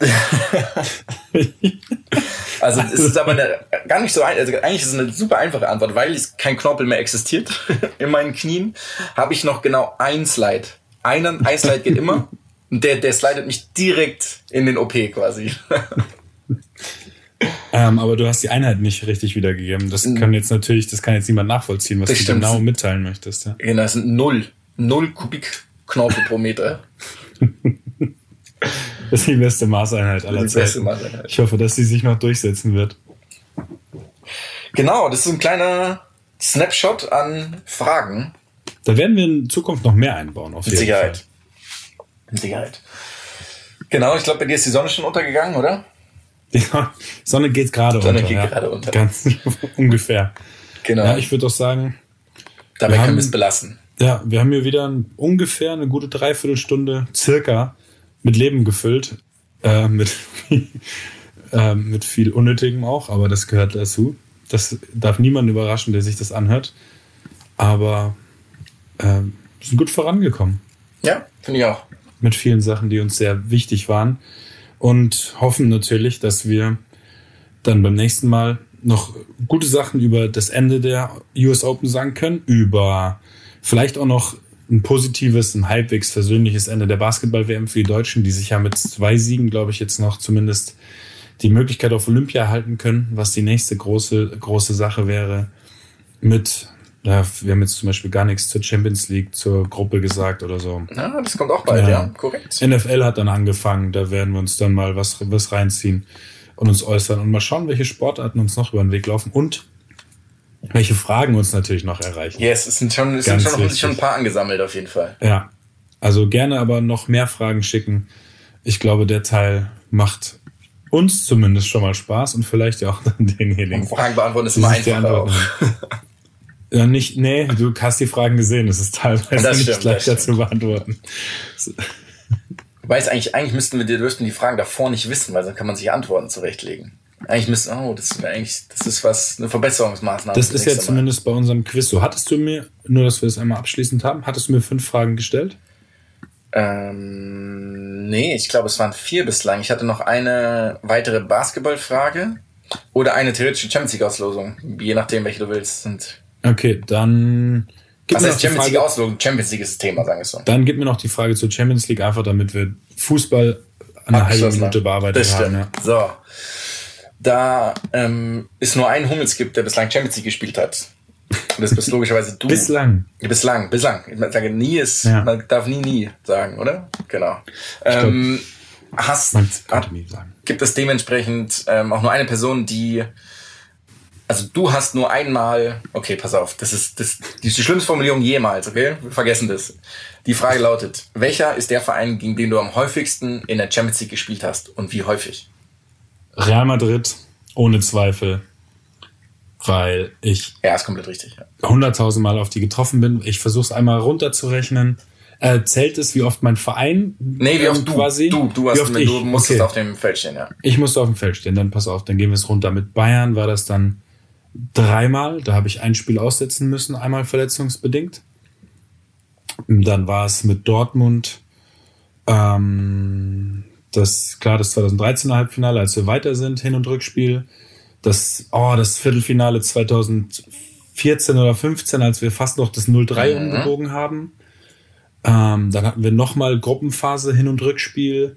also es ist aber eine, gar nicht so ein, also eigentlich ist es eine super einfache Antwort, weil kein Knorpel mehr existiert in meinen Knien, habe ich noch genau ein Slide. Einen, ein Slide geht immer und der, der slidet mich direkt in den OP quasi. ähm, aber du hast die Einheit nicht richtig wiedergegeben. Das kann jetzt natürlich, das kann jetzt niemand nachvollziehen, was das du stimmt. genau mitteilen möchtest. Ja. Genau, das sind null, null Kubik Knorpel pro Meter. Das ist die beste Maßeinheit aller Zeiten. Maßeinheit. Ich hoffe, dass sie sich noch durchsetzen wird. Genau, das ist ein kleiner Snapshot an Fragen. Da werden wir in Zukunft noch mehr einbauen, auf Mit jeden Sicherheit. Fall. Mit Sicherheit. Genau, ich glaube, bei dir ist die Sonne schon untergegangen, oder? Die Sonne geht gerade Sonne unter. geht ja. gerade unter. Ganz ungefähr. Genau. Ja, ich würde doch sagen, Dabei wir können wir es belassen. ja, wir haben hier wieder ein, ungefähr eine gute Dreiviertelstunde circa mit Leben gefüllt. Äh, mit, äh, mit viel Unnötigem auch, aber das gehört dazu. Das darf niemanden überraschen, der sich das anhört. Aber äh, wir sind gut vorangekommen Ja, finde ich auch. mit vielen Sachen, die uns sehr wichtig waren. Und hoffen natürlich, dass wir dann beim nächsten Mal noch gute Sachen über das Ende der US Open sagen können, über vielleicht auch noch ein positives, ein halbwegs versöhnliches Ende der Basketball-WM für die Deutschen, die sich ja mit zwei Siegen, glaube ich, jetzt noch zumindest die Möglichkeit auf Olympia erhalten können, was die nächste große, große Sache wäre. Mit, ja, wir haben jetzt zum Beispiel gar nichts zur Champions League, zur Gruppe gesagt oder so. Ja, das kommt auch bald, ja. Ja. Korrekt. NFL hat dann angefangen, da werden wir uns dann mal was, was reinziehen und uns äußern und mal schauen, welche Sportarten uns noch über den Weg laufen und welche Fragen uns natürlich noch erreichen. Yes, es sind schon, es sind schon, wichtig. schon ein paar angesammelt auf jeden Fall. Ja, also gerne aber noch mehr Fragen schicken. Ich glaube, der Teil macht uns zumindest schon mal Spaß und vielleicht ja auch denjenigen. Und Fragen beantworten ist immer einfacher. Ja, nicht, nee, du hast die Fragen gesehen. Es ist teilweise Das nicht leichter zu beantworten. Wobei es eigentlich, eigentlich müssten wir, dürften die Fragen davor nicht wissen, weil dann kann man sich Antworten zurechtlegen. Eigentlich müssten, oh, das wäre eigentlich, das ist was, eine Verbesserungsmaßnahme. Das ist ja zumindest bei unserem Quiz so. Hattest du mir, nur dass wir das einmal abschließend haben, hattest du mir fünf Fragen gestellt? Ähm, nee, ich glaube, es waren vier bislang. Ich hatte noch eine weitere Basketballfrage oder eine theoretische Champions League Auslosung, je nachdem, welche du willst. Sind. Okay, dann Was heißt Champions League Frage, Auslosung? Champions League ist das Thema, sagen wir so. dann gib mir noch die Frage zur Champions League, einfach damit wir Fußball eine halbe Minute Das haben. Ja. So. Da ähm, es nur einen Hummels gibt, der bislang Champions League gespielt hat. Und das bist logischerweise du. Bislang. Bislang, bislang. Ich sage nie ist, Ja. man darf nie, nie sagen, oder? Genau. Ähm, hast, hat, könnte nie sagen. gibt es dementsprechend ähm, auch nur eine Person, die, also du hast nur einmal, okay, pass auf, das ist, das, die, ist die schlimmste Formulierung jemals, okay? Wir vergessen das. Die Frage lautet, welcher ist der Verein, gegen den du am häufigsten in der Champions League gespielt hast und wie häufig? Real Madrid, ohne Zweifel. Weil ich Ja, ist komplett richtig. Ja. 100.000 Mal auf die getroffen bin. Ich versuche es einmal runterzurechnen. Äh, zählt es, wie oft mein Verein Nee, wie ähm, oft du, quasi? du, du, hast, du ich? musstest Okay. auf dem Feld stehen, ja. Ich musste auf dem Feld stehen, dann pass auf, dann gehen wir es runter. Mit Bayern war das dann dreimal, da habe ich ein Spiel aussetzen müssen, einmal verletzungsbedingt. Dann war es mit Dortmund, ähm, das, klar, das 2013er Halbfinale, als wir weiter sind, Hin- und Rückspiel. Das, oh, das Viertelfinale 2014 oder 15, als wir fast noch das 0-3 Mhm. umgebogen haben. Ähm, dann hatten wir nochmal Gruppenphase, Hin- und Rückspiel.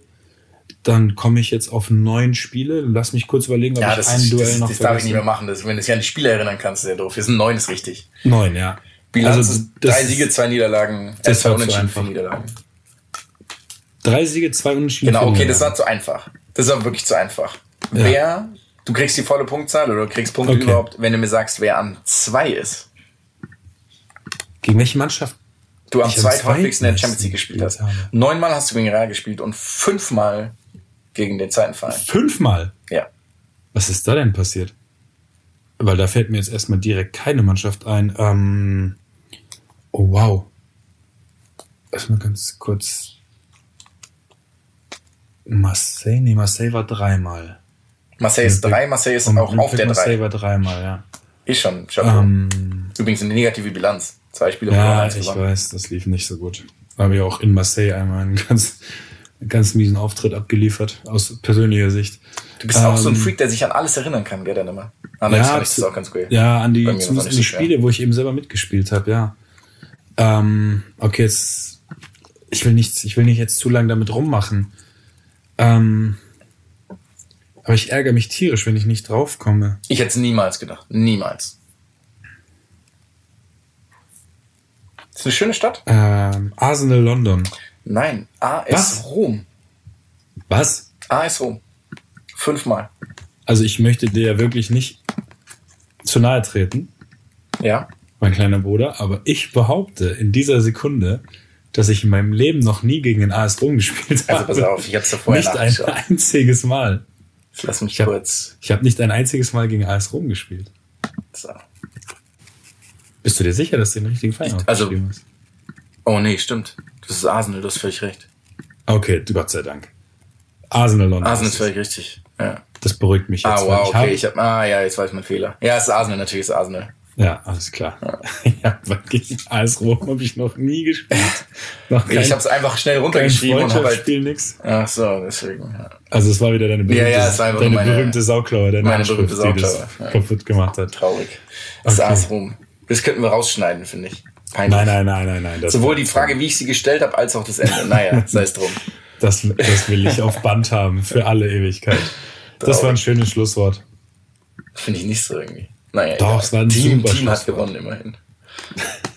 Dann komme ich jetzt auf neun Spiele. Lass mich kurz überlegen, ob Ja, ich das, ein ist, Duell das, noch das darf ich nicht mehr vergesse. machen. Das, wenn du dich an die Spiele erinnern kannst, ist ja doof. Wir sind neun, ist richtig. Neun, ja. Bilanz Also, drei Siege, zwei Niederlagen, das war Unentschieden, vier Niederlagen. Drei Siege, zwei Unentschieden. Genau, okay, das war zu einfach. Das war wirklich zu einfach. Ja. Wer, du kriegst die volle Punktzahl oder du kriegst Punkte Okay. überhaupt, wenn du mir sagst, wer an zwei ist. Gegen welche Mannschaft? Du am am zweithäufigsten in der Champions League gespielt hast. habe. Neunmal hast du gegen Real gespielt und fünfmal gegen den zweiten Verein. Fünfmal. Ja. Was ist da denn passiert? Weil da fällt mir jetzt erstmal direkt keine Mannschaft ein. Ähm, oh, wow. Erstmal ganz kurz. Marseille? Nee, Marseille war dreimal. Marseille ist drei, Marseille ist auch auf der Marseille drei. war dreimal, ja. Ist schon. Ähm, Übrigens eine negative Bilanz. Zwei Spiele ja, ich gewonnen. weiß, das lief nicht so gut. Habe ich auch in Marseille einmal einen ganz, ganz miesen Auftritt abgeliefert, aus persönlicher Sicht. Du bist auch so ein Ähm, Freak, der sich an alles erinnern kann, gell, dann immer. Ah, nein, das fand ich das auch ganz cool. Ja, an die, zumindest an die schwer. Spiele, wo ich eben selber mitgespielt habe, ja. Ähm, okay, jetzt, ich will nicht, ich will nicht jetzt zu lange damit rummachen. Ähm, aber ich ärgere mich tierisch, wenn ich nicht draufkomme. Ich hätte es niemals gedacht. Niemals. Ist eine schöne Stadt? Ähm, Arsenal London. Nein. AS Was? Rom. Was? AS Rom. Fünfmal. Also ich möchte dir ja wirklich nicht zu nahe treten. Ja. mein kleiner Bruder, aber ich behaupte in dieser Sekunde, dass ich in meinem Leben noch nie gegen den AS Rom gespielt habe. Also pass auf, ich hab's da vorher Nicht ein einziges Mal. Jetzt lass mich Ich hab- kurz. Ich habe nicht ein einziges Mal gegen AS Rom gespielt. So. Bist du dir sicher, dass du den richtigen Verein Ich- also- hast? Oh nee, stimmt. Das ist Arsenal, du hast völlig recht. Okay, Gott sei Dank. Arsenal London. Arsenal ist es. völlig richtig. Ja. Das beruhigt mich jetzt. Ah, wow, ich hab- okay. Ich hab, ah, ja, jetzt war ich mein Fehler. Ja, es ist Arsenal, natürlich ist es Arsenal. Ja, alles klar. Ja, gegen AS Rom habe ich noch nie gespielt. Noch kein, ich habe es einfach schnell runtergeschrieben und hab halt. Freundschaftsspiel, nix. Ach so, deswegen. Ja. Also es war wieder deine berühmte, Ja, ja, es war deine meine- berühmte Sauklaue, deine meine berühmte Sauklaue, ja. kaputt gemacht hat. Traurig. Das Okay. saß rum. Das könnten wir rausschneiden, finde ich. Peinlich. Nein, nein, nein, nein, nein. Sowohl die Frage, wie ich sie gestellt habe, als auch das Ende. Naja, sei es drum. das, das will ich auf Band haben für alle Ewigkeit. Das war ein schönes Schlusswort. Finde ich nicht so irgendwie. Naja, Doch, es war ein Team, Team hat gewonnen, immerhin.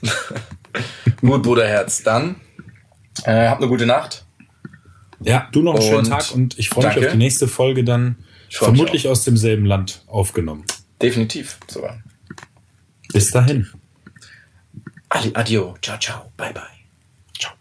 Gut, Bruderherz. Dann äh, habt eine gute Nacht. Ja, du noch einen schönen Und Tag und ich freue mich auf die nächste Folge dann vermutlich aus demselben Land aufgenommen. Definitiv sogar. Bis dahin. Adi- Adio. Ciao, ciao. Bye, bye. Ciao.